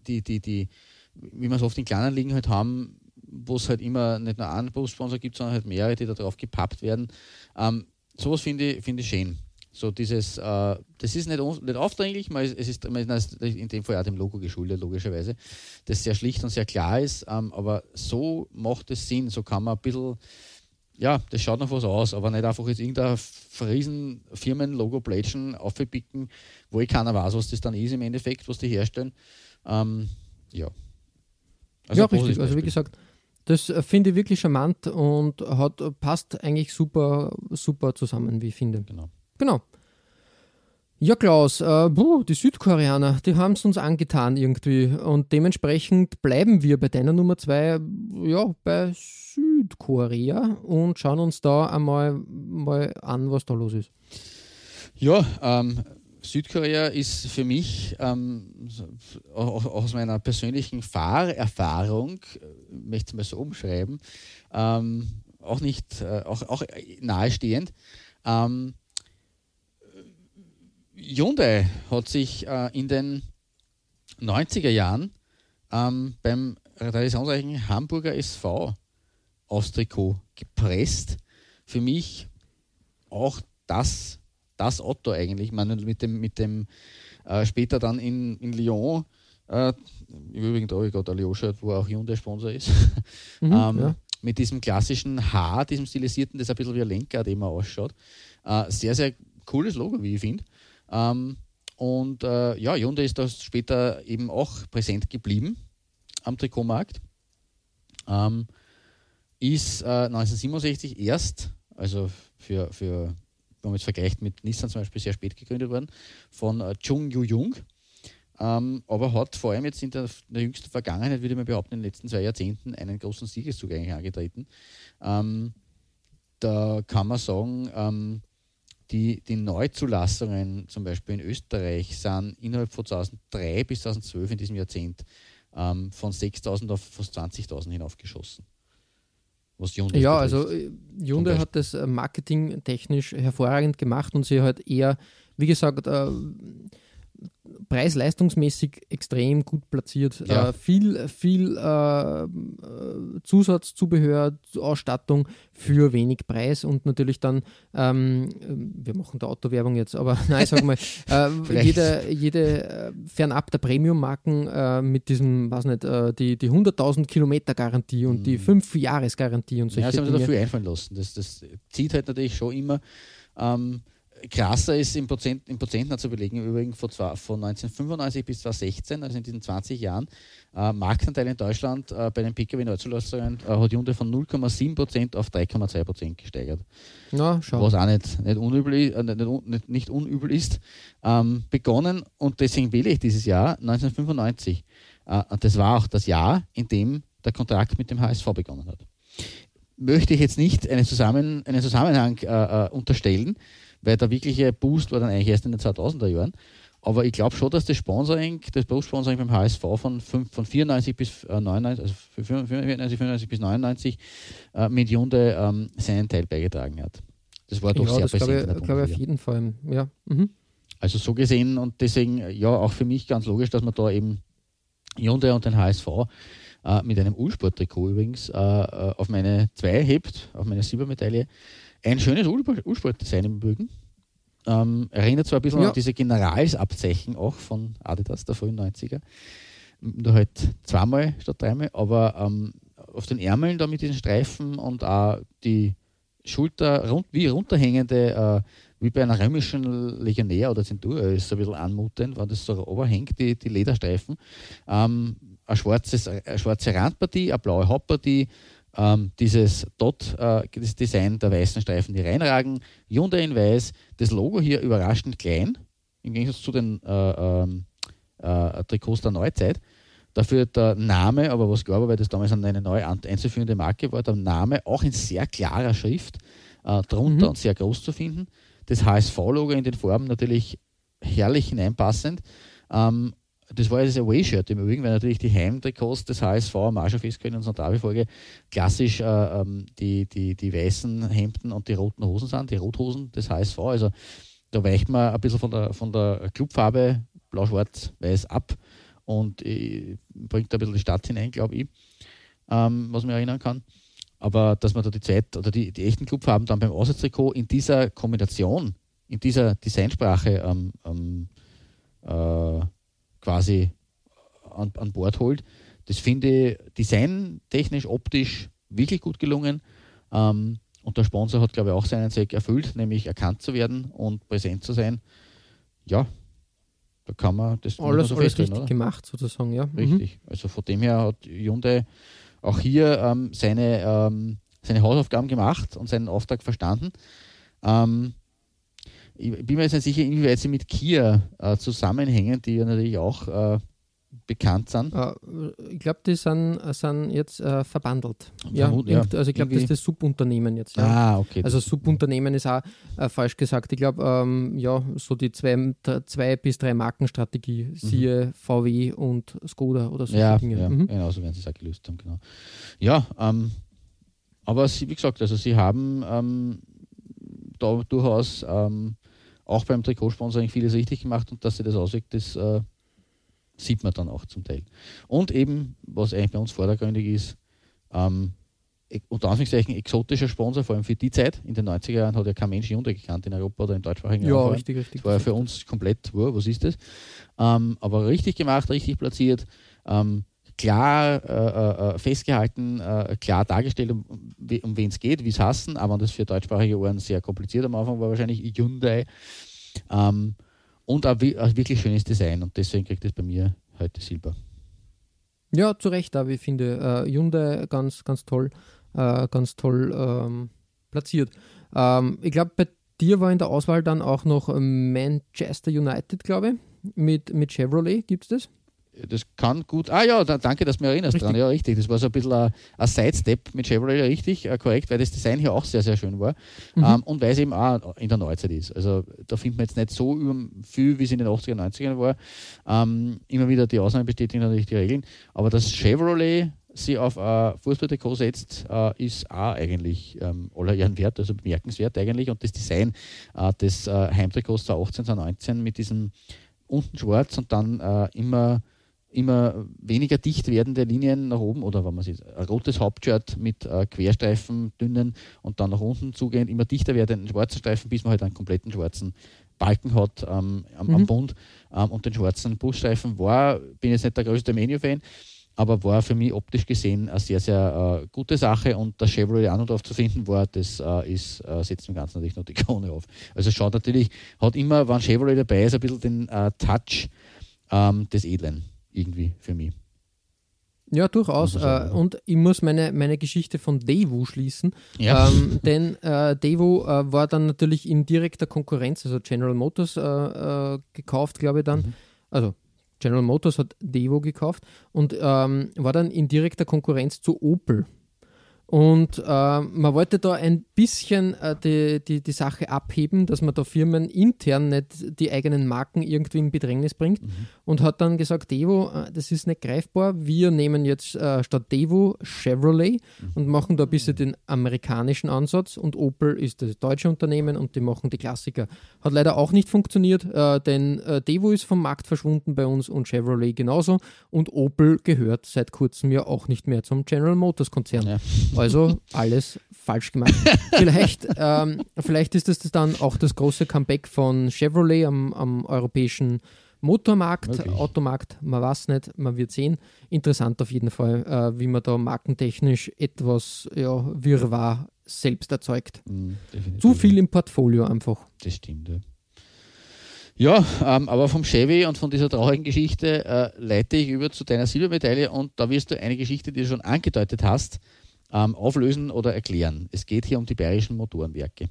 die, die, die, wie wir es oft in kleinen Ligen halt haben, wo es halt immer nicht nur einen Brustsponsor gibt, sondern halt mehrere, die da drauf gepappt werden. Ähm, sowas finde ich, finde ich schön. So dieses, äh, das ist nicht, nicht aufdringlich, man ist, es ist man ist in dem Fall auch dem Logo geschuldet, logischerweise, das sehr schlicht und sehr klar ist, ähm, aber so macht es Sinn, so kann man ein bisschen ja, das schaut noch was aus, aber nicht einfach jetzt irgendein riesen Firmenlogo plätschen, aufpicken, wo ich keiner weiß, was das dann ist im Endeffekt, was die herstellen. Ähm, ja. Also ja, richtig. Also wie gesagt, das äh, finde ich wirklich charmant und hat, passt eigentlich super, super zusammen, wie ich finde. Genau. Genau. Ja, Klaus, äh, buh, die Südkoreaner, die haben es uns angetan irgendwie. Und dementsprechend bleiben wir bei deiner Nummer zwei, ja, bei Südkorea und schauen uns da einmal mal an, was da los ist. Ja, ähm, Südkorea ist für mich ähm, aus meiner persönlichen Fahrerfahrung, äh, möchte ich mal so umschreiben, ähm, auch nicht, äh, auch, auch nahestehend. Ähm, Hyundai hat sich äh, in den 90er Jahren ähm, beim traditionsreichen Hamburger SV aus Trikot gepresst. Für mich auch das, das Otto eigentlich. Man mit dem, mit dem äh, später dann in, in Lyon, äh, übrigens da habe ich gerade ein Lyon-Shirt, wo auch Hyundai Sponsor ist. Mhm, ähm, ja. Mit diesem klassischen Haar, diesem stilisierten, das ein bisschen wie ein Lenker, dem er ausschaut. Äh, sehr, sehr cooles Logo, wie ich finde. Ähm, und äh, ja, Hyundai ist da später eben auch präsent geblieben am Trikotmarkt. Ähm, ist äh, 1967 erst, also für, für, wenn man es vergleicht mit Nissan zum Beispiel, sehr spät gegründet worden, von äh, Chung Yu Jung. Ähm, aber hat vor allem jetzt in der, in der, jüngsten Vergangenheit, würde man behaupten, in den letzten zwei Jahrzehnten einen großen Siegeszug eigentlich angetreten. Ähm, da kann man sagen, ähm, die, die Neuzulassungen zum Beispiel in Österreich sind innerhalb von 2003 bis 2012 in diesem Jahrzehnt ähm, von 6.000 auf fast 20.000 hinaufgeschossen. Was Hyundai ja, betrifft, also äh, Hyundai hat das äh, marketingtechnisch hervorragend gemacht und sie hat eher, wie gesagt, äh, preis-leistungsmäßig extrem gut platziert. Ja. Äh, viel viel äh, Zusatzzubehör, Ausstattung für wenig Preis und natürlich dann, ähm, wir machen da Autowerbung jetzt, aber nein, sag mal, äh, jede, jede äh, fernab der Premium-Marken äh, mit diesem, was nicht, äh, die, die 100.000 Kilometer Garantie und mhm. die 5-Jahres-Garantie und solche Ja, das haben sie dafür einfallen lassen. Das, das zieht halt natürlich schon immer. Ähm, krasser ist im, Prozent, im Prozenten zu belegen, übrigens von, von 1995 bis 2016, also in diesen 20 Jahren, äh, Marktanteil in Deutschland äh, bei den Pkw-Neuzulassungen äh, hat Hyundai von 0,7% auf 3,2% gesteigert. Na, schau. Was auch nicht, nicht, unübel, äh, nicht, nicht, nicht unübel ist. Ähm, begonnen, und deswegen wähle ich dieses Jahr, 1995. Äh, das war auch das Jahr, in dem der Kontrakt mit dem HSV begonnen hat. Möchte ich jetzt nicht einen, Zusammen, einen Zusammenhang äh, unterstellen, weil der wirkliche Boost war dann eigentlich erst in den 2000er Jahren. Aber ich glaube schon, dass das Sponsoring, das Berufssponsoring beim HSV von, 5, von 94 bis äh, 99, also 94, 95 bis 99 äh, mit Hyundai ähm, seinen Teil beigetragen hat. Das war doch ja, sehr das präsent. Glaube ich, glaube auf jeden Fall, ja. Mhm. Also so gesehen und deswegen, ja, auch für mich ganz logisch, dass man da eben Hyundai und den HSV äh, mit einem Ulsport-Trikot übrigens äh, äh auf meine 2 hebt, auf meine Silbermedaille. Ein schönes U-Sport-Design im Bögen. Ähm, erinnert zwar ein bisschen ja. an diese Generalsabzeichen auch von Adidas der frühen 90er. Nur halt zweimal statt dreimal, aber ähm, auf den Ärmeln da mit diesen Streifen und auch die Schulter rund, wie runterhängende, äh, wie bei einer römischen Legionär oder Zentur, ist so ein bisschen anmutend, wenn das so oberhängt, die, die Lederstreifen. Ähm, eine, schwarzes, eine schwarze Randpartie, eine blaue Hauptpartie, ähm, dieses Dot, äh, das Design der weißen Streifen, die reinragen. Hyundai in weiß, das Logo hier überraschend klein, im Gegensatz zu den äh, ähm, äh, Trikots der Neuzeit. Dafür der Name, aber was glaube ich, weil das damals eine neu einzuführende Marke war, der Name auch in sehr klarer Schrift äh, drunter mhm. und sehr groß zu finden. Das HSV-Logo in den Farben natürlich herrlich hineinpassend. Ähm, das war ja das Away-Shirt im Übrigen, weil natürlich die Heimtrikots des HSV am Marschafest in unserer Derby-Folge klassisch äh, ähm, die, die, die weißen Hemden und die roten Hosen sind, die Rothosen des HSV. Also da weicht man ein bisschen von der, von der Clubfarbe blau-schwarz-weiß ab und äh, bringt da ein bisschen die Stadt hinein, glaube ich, ähm, was man erinnern kann. Aber dass man da die Zeit oder die, die echten Clubfarben dann beim Auswärtstrikot in dieser Kombination, in dieser Designsprache ähm, ähm äh, quasi an, an Bord holt. Das finde ich designtechnisch, optisch wirklich gut gelungen. Ähm, und der Sponsor hat, glaube ich, auch seinen Zweck erfüllt, nämlich erkannt zu werden und präsent zu sein. Ja, Da kann man das Alles, so alles richtig oder? gemacht, sozusagen, ja. Mhm. Richtig. Also von dem her hat Hyundai auch hier ähm, seine, ähm, seine Hausaufgaben gemacht und seinen Auftrag verstanden. Ähm, ich bin mir jetzt nicht sicher, inwieweit sie mit Kia äh, zusammenhängen, die ja natürlich auch äh, bekannt sind. Äh, ich glaube, die sind, sind jetzt äh, verbandelt. Ja, ja, also ich glaube, das ist das Subunternehmen jetzt. Ja. Ah, okay. Also Subunternehmen ist auch äh, falsch gesagt. Ich glaube, ähm, ja, so die zwei, zwei bis drei Markenstrategie, siehe VW und Skoda oder so Mhm. ja, Dinge. ja Mhm. genau, so werden sie es auch gelöst haben, genau. Ja, ähm, aber sie, wie gesagt, also sie haben ähm, da durchaus ähm, auch beim Trikotsponsoring vieles richtig gemacht und dass sie das auswirkt, das äh, sieht man dann auch zum Teil. Und eben, was eigentlich bei uns vordergründig ist, ähm, e- unter Anführungszeichen exotischer Sponsor, vor allem für die Zeit. In den 90er Jahren hat ja kein Mensch Hyundai gekannt in Europa oder im deutschsprachigen Ja, Raum vor allem. richtig, richtig. Das war ja für uns komplett, wow, was ist das? Ähm, aber richtig gemacht, richtig platziert, ähm, klar äh, äh, festgehalten, äh, klar dargestellt, um, um wen es geht, wie es hassen, aber das für deutschsprachige Ohren sehr kompliziert am Anfang war wahrscheinlich Hyundai. Ähm, und auch wirklich schönes Design und deswegen kriegt es bei mir heute Silber. Ja, zu Recht, aber ich finde äh, Hyundai ganz, ganz toll, äh, ganz toll ähm, platziert. Ähm, ich glaube, bei dir war in der Auswahl dann auch noch Manchester United, glaube ich, mit, mit Chevrolet, gibt es das? Das kann gut. Ah ja, da, danke, dass du mich erinnerst Richtig. dran. Ja, richtig. Das war so ein bisschen ein, ein Sidestep mit Chevrolet, richtig, äh, korrekt, weil das Design hier auch sehr, sehr schön war. Mhm. Ähm, und weil es eben auch in der Neuzeit ist. Also da findet man jetzt nicht so viel, wie es in den 80er, 90ern war. Ähm, immer wieder die Ausnahmen bestätigen natürlich die Regeln. Aber dass Chevrolet sie auf ein Fußballtrikot setzt, äh, ist auch eigentlich ähm, aller Ehren wert, also bemerkenswert eigentlich. Und das Design äh, des äh, Heimtrikots 2018, 2019 mit diesem unten schwarz und dann äh, immer immer weniger dicht werdende Linien nach oben oder wenn man sieht, ein rotes Hauptshirt mit äh, Querstreifen, dünnen und dann nach unten zugehend immer dichter werdenden schwarzen Streifen, bis man halt einen kompletten schwarzen Balken hat ähm, am, am Mhm. Bund ähm, und den schwarzen Busstreifen war, bin jetzt nicht der größte Menu-Fan, aber war für mich optisch gesehen eine sehr, sehr äh, gute Sache und das Chevrolet an und auf zu finden war, das äh, ist, äh, setzt dem Ganzen natürlich noch die Krone auf. Also schaut natürlich, hat immer, wenn Chevrolet dabei ist, ein bisschen den äh, Touch ähm, des Edlen irgendwie für mich. Ja, durchaus. Äh, und ich muss meine, meine Geschichte von Daewoo schließen. Ja. Ähm, denn äh, Daewoo äh, war dann natürlich in direkter Konkurrenz, also General Motors äh, äh, gekauft, glaube ich dann. Mhm. Also General Motors hat Daewoo gekauft und ähm, war dann in direkter Konkurrenz zu Opel. Und äh, man wollte da ein bisschen äh, die, die, die Sache abheben, dass man da Firmen intern nicht die eigenen Marken irgendwie in Bedrängnis bringt und hat dann gesagt, Devo, äh, das ist nicht greifbar, wir nehmen jetzt äh, statt Devo Chevrolet und machen da ein bisschen den amerikanischen Ansatz und Opel ist das deutsche Unternehmen und die machen die Klassiker. Hat leider auch nicht funktioniert, äh, denn äh, Devo ist vom Markt verschwunden bei uns und Chevrolet genauso und Opel gehört seit kurzem ja auch nicht mehr zum General Motors Konzern. Ja. Also alles falsch gemacht. vielleicht, ähm, vielleicht ist das dann auch das große Comeback von Chevrolet am, am europäischen Motormarkt, Möglich. Automarkt, man weiß nicht, man wird sehen. Interessant auf jeden Fall, äh, wie man da markentechnisch etwas ja, Wirrwarr selbst erzeugt. Definitiv. Zu viel im Portfolio einfach. Das stimmt, ja. Ja, ähm, aber vom Chevy und von dieser traurigen Geschichte äh, leite ich über zu deiner Silbermedaille und da wirst du eine Geschichte, die du schon angedeutet hast, ähm, auflösen oder erklären. Es geht hier um die bayerischen Motorenwerke.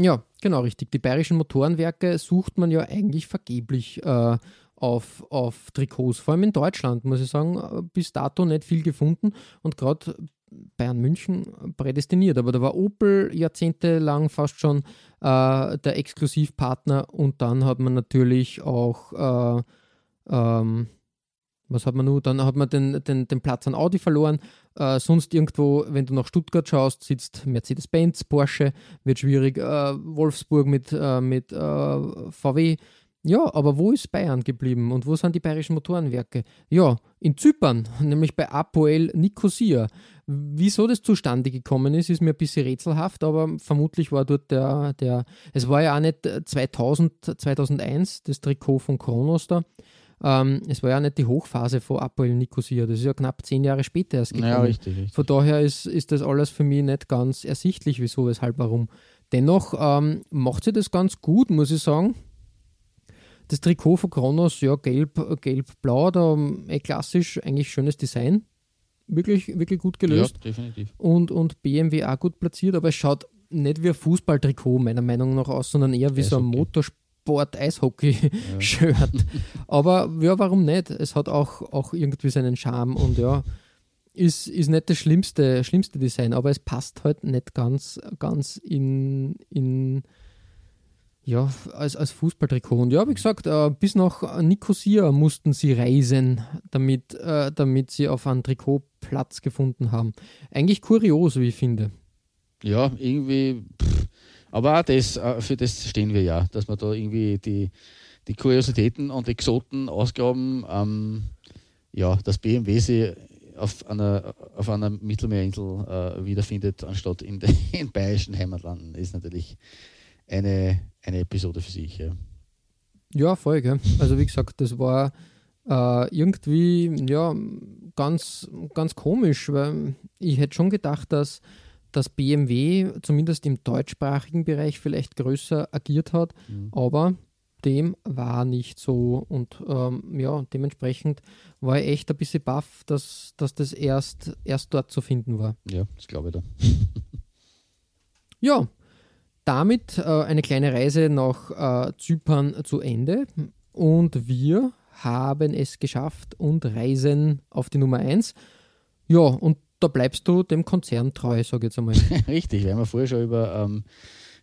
Ja, genau richtig. Die bayerischen Motorenwerke sucht man ja eigentlich vergeblich äh, auf, auf Trikots. Vor allem in Deutschland, muss ich sagen, äh, bis dato nicht viel gefunden und gerade Bayern München prädestiniert. Aber da war Opel jahrzehntelang fast schon äh, der Exklusivpartner und dann hat man natürlich auch, äh, ähm, was hat man nun? Dann hat man den, den, den Platz an Audi verloren. Äh, sonst irgendwo, wenn du nach Stuttgart schaust, sitzt Mercedes-Benz, Porsche, wird schwierig. Äh, Wolfsburg mit, äh, mit äh, VW. Ja, aber wo ist Bayern geblieben und wo sind die bayerischen Motorenwerke? Ja, in Zypern, nämlich bei Apoel Nicosia. Wieso das zustande gekommen ist, ist mir ein bisschen rätselhaft, aber vermutlich war dort der, der es war ja auch nicht 2000, 2001 das Trikot von Kronos da. Ähm, es war ja nicht die Hochphase von Apoel Nicosia, das ist ja knapp zehn Jahre später erst gekommen. Ja, richtig, richtig. Von daher ist, ist das alles für mich nicht ganz ersichtlich, wieso, weshalb, warum. Dennoch ähm, macht sie das ganz gut, muss ich sagen. Das Trikot von Kronos, ja, gelb, gelb-blau, da eh klassisch, eigentlich schönes Design. Wirklich, wirklich gut gelöst. Ja, definitiv. Und, und BMW auch gut platziert, aber es schaut nicht wie ein Fußballtrikot, meiner Meinung nach aus, sondern eher wie so ein Eishockey. Motorsport-Eishockey-Shirt. Aber ja, warum nicht? Es hat auch, auch irgendwie seinen Charme und ja, ist, ist nicht das schlimmste, schlimmste Design, aber es passt halt nicht ganz, ganz in, in ja, als, als Fußballtrikot. Und ja, wie gesagt, äh, bis nach Nicosia mussten sie reisen, damit, äh, damit sie auf einen Trikot Platz gefunden haben. Eigentlich kurios, wie ich finde. Ja, irgendwie. Pff. Aber das, äh, für das stehen wir ja, dass wir da irgendwie die, die Kuriositäten und Exoten ausgraben. Ähm, ja, dass BMW sie auf einer, auf einer Mittelmeerinsel äh, wiederfindet, anstatt in den bayerischen Heimatlanden, ist natürlich eine, eine Episode für sich. Ja. Ja, voll, gell? Also wie gesagt, das war äh, irgendwie ja ganz, ganz komisch, weil ich hätte schon gedacht, dass, dass BMW zumindest im deutschsprachigen Bereich vielleicht größer agiert hat, Mhm. aber dem war nicht so und ähm, ja, dementsprechend war ich echt ein bisschen baff, dass, dass das erst, erst dort zu finden war. ja, das glaube ich da. Ja, damit äh, eine kleine Reise nach äh, Zypern zu Ende und wir haben es geschafft und reisen auf die Nummer 1. Ja, und da bleibst du dem Konzern treu, sage ich jetzt einmal. Richtig, weil wir vorher schon über ähm,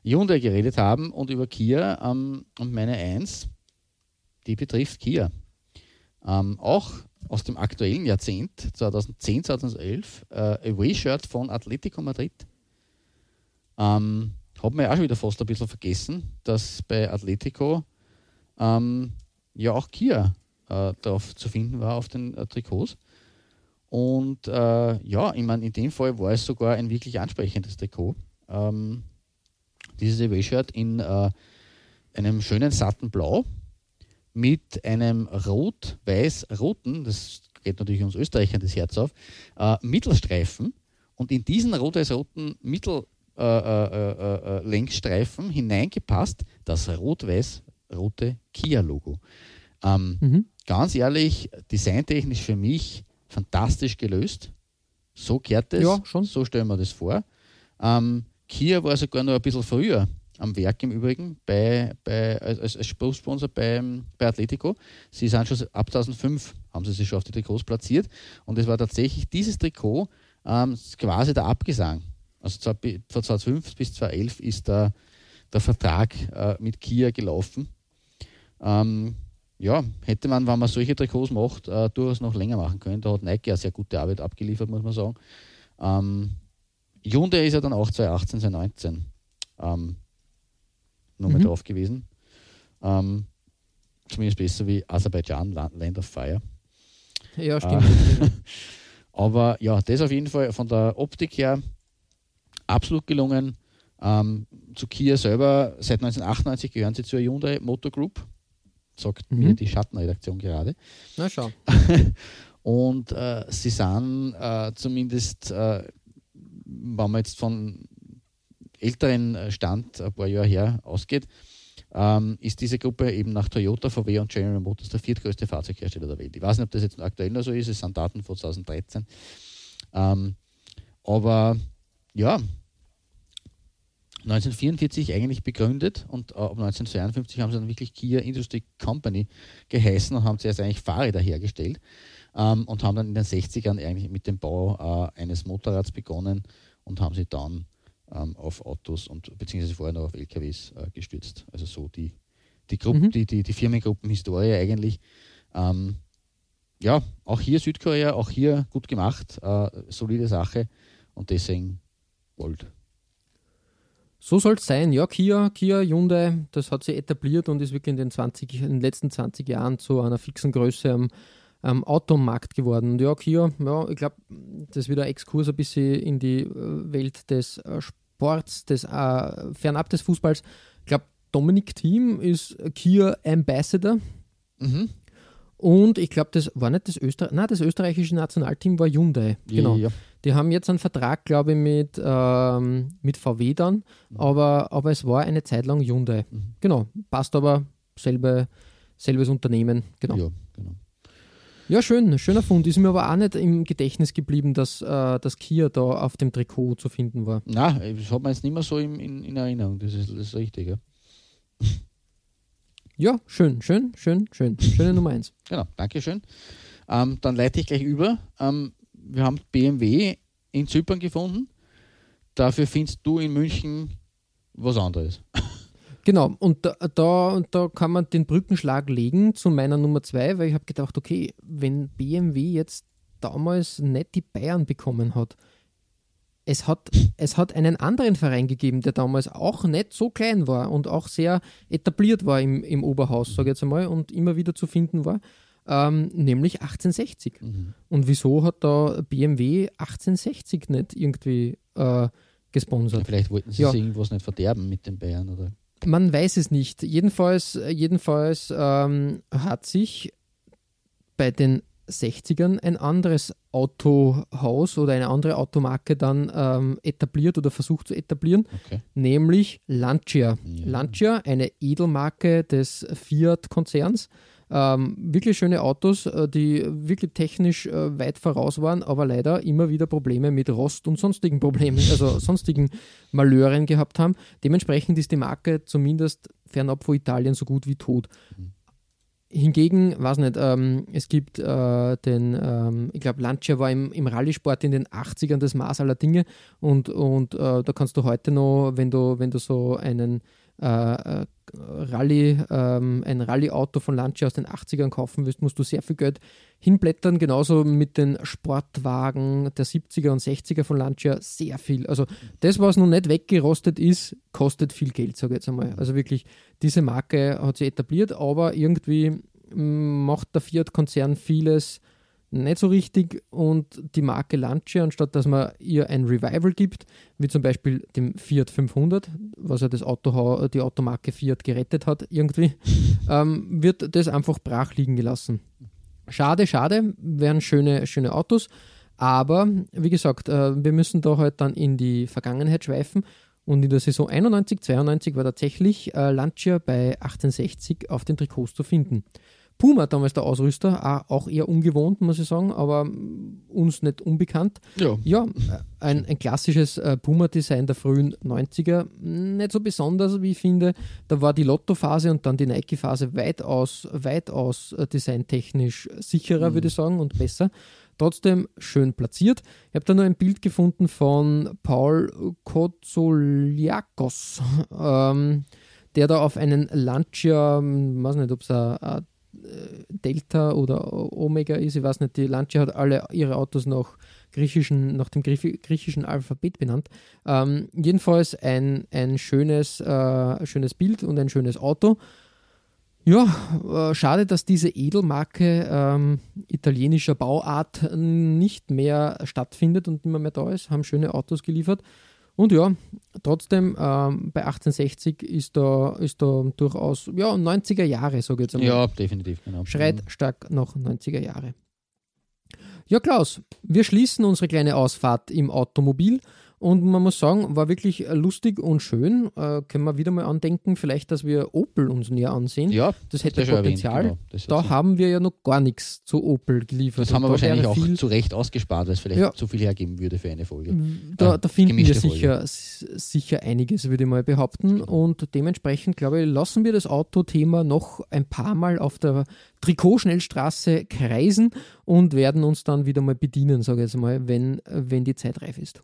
Hyundai geredet haben und über Kia ähm, und meine Eins, die betrifft Kia. Ähm, auch aus dem aktuellen Jahrzehnt, 2010, 2011, äh, Away-Shirt von Atletico Madrid. Ähm, hat man ja auch schon wieder fast ein bisschen vergessen, dass bei Atletico ähm, ja auch Kia äh, drauf zu finden war auf den äh, Trikots. Und äh, ja, ich meine, in dem Fall war es sogar ein wirklich ansprechendes Trikot. Ähm, dieses Away-Shirt in äh, einem schönen satten Blau mit einem rot-weiß-roten, das geht natürlich uns Österreichern das Herz auf, äh, Mittelstreifen. Und in diesen rot-weiß-roten Mittellängsstreifen äh, äh, äh, hineingepasst das rot-weiß-rote Kia-Logo. Ähm, Mhm. ganz ehrlich, designtechnisch für mich fantastisch gelöst. So gehört es. Ja, schon. So stellen wir das vor. Ähm, Kia war sogar noch ein bisschen früher am Werk im Übrigen bei, bei, als, als Sponsor bei, bei Atletico. Sie sind schon ab 2005 haben sie sich schon auf die Trikots platziert und es war tatsächlich dieses Trikot ähm, quasi der Abgesang. Also von 2005 bis 2011 ist der, der Vertrag äh, mit Kia gelaufen. Ähm, ja, hätte man, wenn man solche Trikots macht, äh, durchaus noch länger machen können. Da hat Nike ja sehr gute Arbeit abgeliefert, muss man sagen. Ähm, Hyundai ist ja dann auch 2018, 2019 ähm, nochmal Mhm. drauf gewesen. Ähm, zumindest besser wie Aserbaidschan, La- Land of Fire. Ja, stimmt. Aber ja, das auf jeden Fall von der Optik her absolut gelungen. Ähm, zu Kia selber, seit 1998 gehören sie zur Hyundai Motor Group, sagt Mhm. mir die Schattenredaktion gerade. Na schau. Und äh, sie sind äh, zumindest, äh, wenn man jetzt von älteren äh, Stand ein paar Jahre her ausgeht, ähm, ist diese Gruppe eben nach Toyota, VW und General Motors der viertgrößte Fahrzeughersteller der Welt. Ich weiß nicht, ob das jetzt aktuell noch so ist, es sind Daten von 2013. Ähm, aber ja, 1944 eigentlich begründet und äh, ab 1952 haben sie dann wirklich Kia Industry Company geheißen und haben zuerst eigentlich Fahrräder hergestellt ähm, und haben dann in den 60ern eigentlich mit dem Bau äh, eines Motorrads begonnen und haben sich dann ähm, auf Autos und beziehungsweise vorher noch auf LKWs äh, gestürzt. Also so die, die, Gruppe, Mhm. die, die, die Firmengruppenhistorie eigentlich. Ähm, ja, auch hier Südkorea, auch hier gut gemacht, äh, solide Sache und deswegen Gold. So soll es sein. Ja, Kia, Kia, Hyundai, das hat sich etabliert und ist wirklich in den, 20, in den letzten 20 Jahren zu einer fixen Größe am, am Automarkt geworden. Und ja, Kia, ja, ich glaube, das ist wieder ein Exkurs ein bisschen in die äh, Welt des äh, Sports, des, äh, fernab des Fußballs. Ich glaube, Dominik Thiem ist Kia Ambassador. Mhm. Und ich glaube, das war nicht das Österreich, nein, das österreichische Nationalteam war Hyundai. Genau. Ja, Die haben jetzt einen Vertrag, glaube ich, mit, ähm, mit VW dann, aber, aber es war eine Zeit lang Hyundai. Mhm. Genau, passt aber selbe, selbes Unternehmen, genau. Ja, genau. Ja, schön, schöner Fund. Ist mir aber auch nicht im Gedächtnis geblieben, dass äh, das Kia da auf dem Trikot zu finden war. Nein, das hat man jetzt nicht mehr so in, in, in Erinnerung, das ist, das ist richtig. Ja. Ja, schön, schön, schön, schön. Schöne Nummer eins. Genau, Dankeschön. Ähm, dann leite ich gleich über. Ähm, wir haben BMW in Zypern gefunden. Dafür findest du in München was anderes. Genau, und da, da, da kann man den Brückenschlag legen zu meiner Nummer zwei, weil ich habe gedacht, okay, wenn BMW jetzt damals nicht die Bayern bekommen hat, es hat, es hat einen anderen Verein gegeben, der damals auch nicht so klein war und auch sehr etabliert war im, im Oberhaus, sage ich jetzt einmal, und immer wieder zu finden war, ähm, nämlich 1860. Mhm. Und wieso hat da BMW 1860 nicht irgendwie äh, gesponsert? Vielleicht wollten sie Ja. sich irgendwas nicht verderben mit den Bayern oder. Man weiß es nicht. Jedenfalls, jedenfalls ähm, hat sich bei den 60ern ein anderes Autohaus oder eine andere Automarke dann ähm, etabliert oder versucht zu etablieren, Okay. nämlich Lancia. Ja. Lancia, eine Edelmarke des Fiat-Konzerns. Ähm, wirklich schöne Autos, äh, die wirklich technisch äh, weit voraus waren, aber leider immer wieder Probleme mit Rost und sonstigen Problemen, also sonstigen Malören gehabt haben. Dementsprechend ist die Marke zumindest fernab von Italien so gut wie tot. Hingegen, weiß nicht, ähm, es gibt äh, den, ähm, ich glaube, Lancia war im, im Rallye-Sport in den 80ern das Maß aller Dinge. Und, und äh, da kannst du heute noch, wenn du, wenn du so einen äh, äh, Rallye, ähm, ein Rallye-Auto von Lancia aus den 80ern kaufen willst, musst du sehr viel Geld hinblättern. Genauso mit den Sportwagen der 70er und 60er von Lancia sehr viel. Also das, was noch nicht weggerostet ist, kostet viel Geld, sage ich jetzt einmal. Also wirklich, diese Marke hat sich etabliert, aber irgendwie mm, macht der Fiat-Konzern vieles nicht so richtig und die Marke Lancia, anstatt dass man ihr ein Revival gibt, wie zum Beispiel dem Fiat 500, was ja das Auto, die Automarke Fiat gerettet hat irgendwie, ähm, wird das einfach brach liegen gelassen. Schade, schade, wären schöne, schöne Autos, aber wie gesagt, äh, wir müssen da halt dann in die Vergangenheit schweifen und in der Saison 91, 92 war tatsächlich äh, Lancia bei 1860 auf den Trikots zu finden. Puma damals der Ausrüster, auch- eher ungewohnt, muss ich sagen, aber mm, uns nicht unbekannt. Ja. Ja, ein, ein klassisches äh, Puma-Design der frühen 90er, nicht so besonders, wie ich finde. Da war die Lotto-Phase und dann die Nike-Phase weitaus, weitaus äh, designtechnisch sicherer, würde ich sagen, und besser. Trotzdem schön platziert. Ich habe da nur ein Bild gefunden von Paul Kotsoliakos, ähm, der da auf einen Lancia, hm, weiß nicht, ob es ein Delta oder Omega ist, ich weiß nicht, die Lancia hat alle ihre Autos nach, griechischen, nach dem Griechi- griechischen Alphabet benannt. Ähm, jedenfalls ein, ein schönes, äh, schönes Bild und ein schönes Auto. Ja, äh, schade, dass diese Edelmarke ähm, italienischer Bauart nicht mehr stattfindet und immer mehr da ist, haben schöne Autos geliefert. Und ja, trotzdem, ähm, bei 1860 ist da, ist da durchaus, ja, 90er Jahre, sage ich jetzt einmal. Ja, definitiv, genau. Schreit stark nach 90er Jahre. Ja, Klaus, wir schließen unsere kleine Ausfahrt im Automobil und man muss sagen, war wirklich lustig und schön. Äh, können wir wieder mal andenken, vielleicht, dass wir Opel uns näher ansehen. Ja, das hätte du ja schon erwähnt, Potenzial. genau. Das da haben wir ja noch gar nichts zu Opel geliefert. Das haben wir da wahrscheinlich auch zu Recht ausgespart, weil es vielleicht Ja. zu viel hergeben würde für eine Folge. Da, Äh, da finden wir sicher, sicher einiges, würde ich mal behaupten. Und dementsprechend, glaube ich, lassen wir das Autothema noch ein paar Mal auf der Trikotschnellstraße kreisen und werden uns dann wieder mal bedienen, sage ich jetzt mal, wenn, wenn die Zeit reif ist.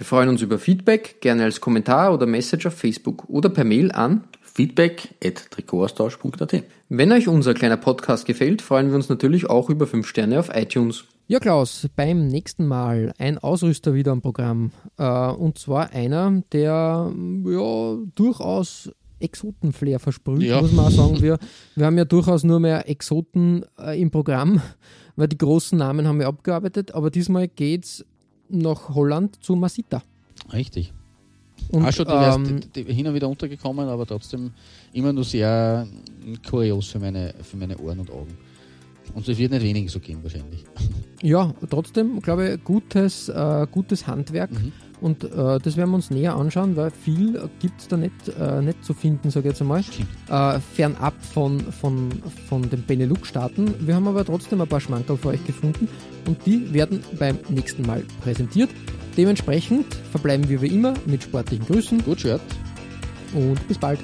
Wir freuen uns über Feedback, gerne als Kommentar oder Message auf Facebook oder per Mail an. feedback at Trikotaustausch.at Wenn euch unser kleiner Podcast gefällt, freuen wir uns natürlich auch über 5 Sterne auf iTunes. Ja, Klaus, beim nächsten Mal ein Ausrüster wieder am Programm. Äh, und zwar einer, der ja durchaus Exotenflair versprüht, Ja. muss man auch sagen. Wir, wir haben ja durchaus nur mehr Exoten äh, im Programm, weil die großen Namen haben wir abgearbeitet, aber diesmal geht's nach Holland zu Masita. Richtig. Und, auch schon ähm, die, die hin und wieder untergekommen, aber trotzdem immer nur sehr mm, kurios für meine, für meine Ohren und Augen. Und es wird nicht wenigen so gehen wahrscheinlich. Ja, trotzdem, glaube ich, gutes, äh, gutes Handwerk. Mhm. Und äh, das werden wir uns näher anschauen, weil viel gibt es da nicht, äh, nicht zu finden, sage ich jetzt einmal. Äh, fernab von, von, von den Benelux-Staaten. Wir haben aber trotzdem ein paar Schmankerl für euch gefunden und die werden beim nächsten Mal präsentiert. Dementsprechend verbleiben wir wie immer mit sportlichen Grüßen Gut, Shirt. und bis bald.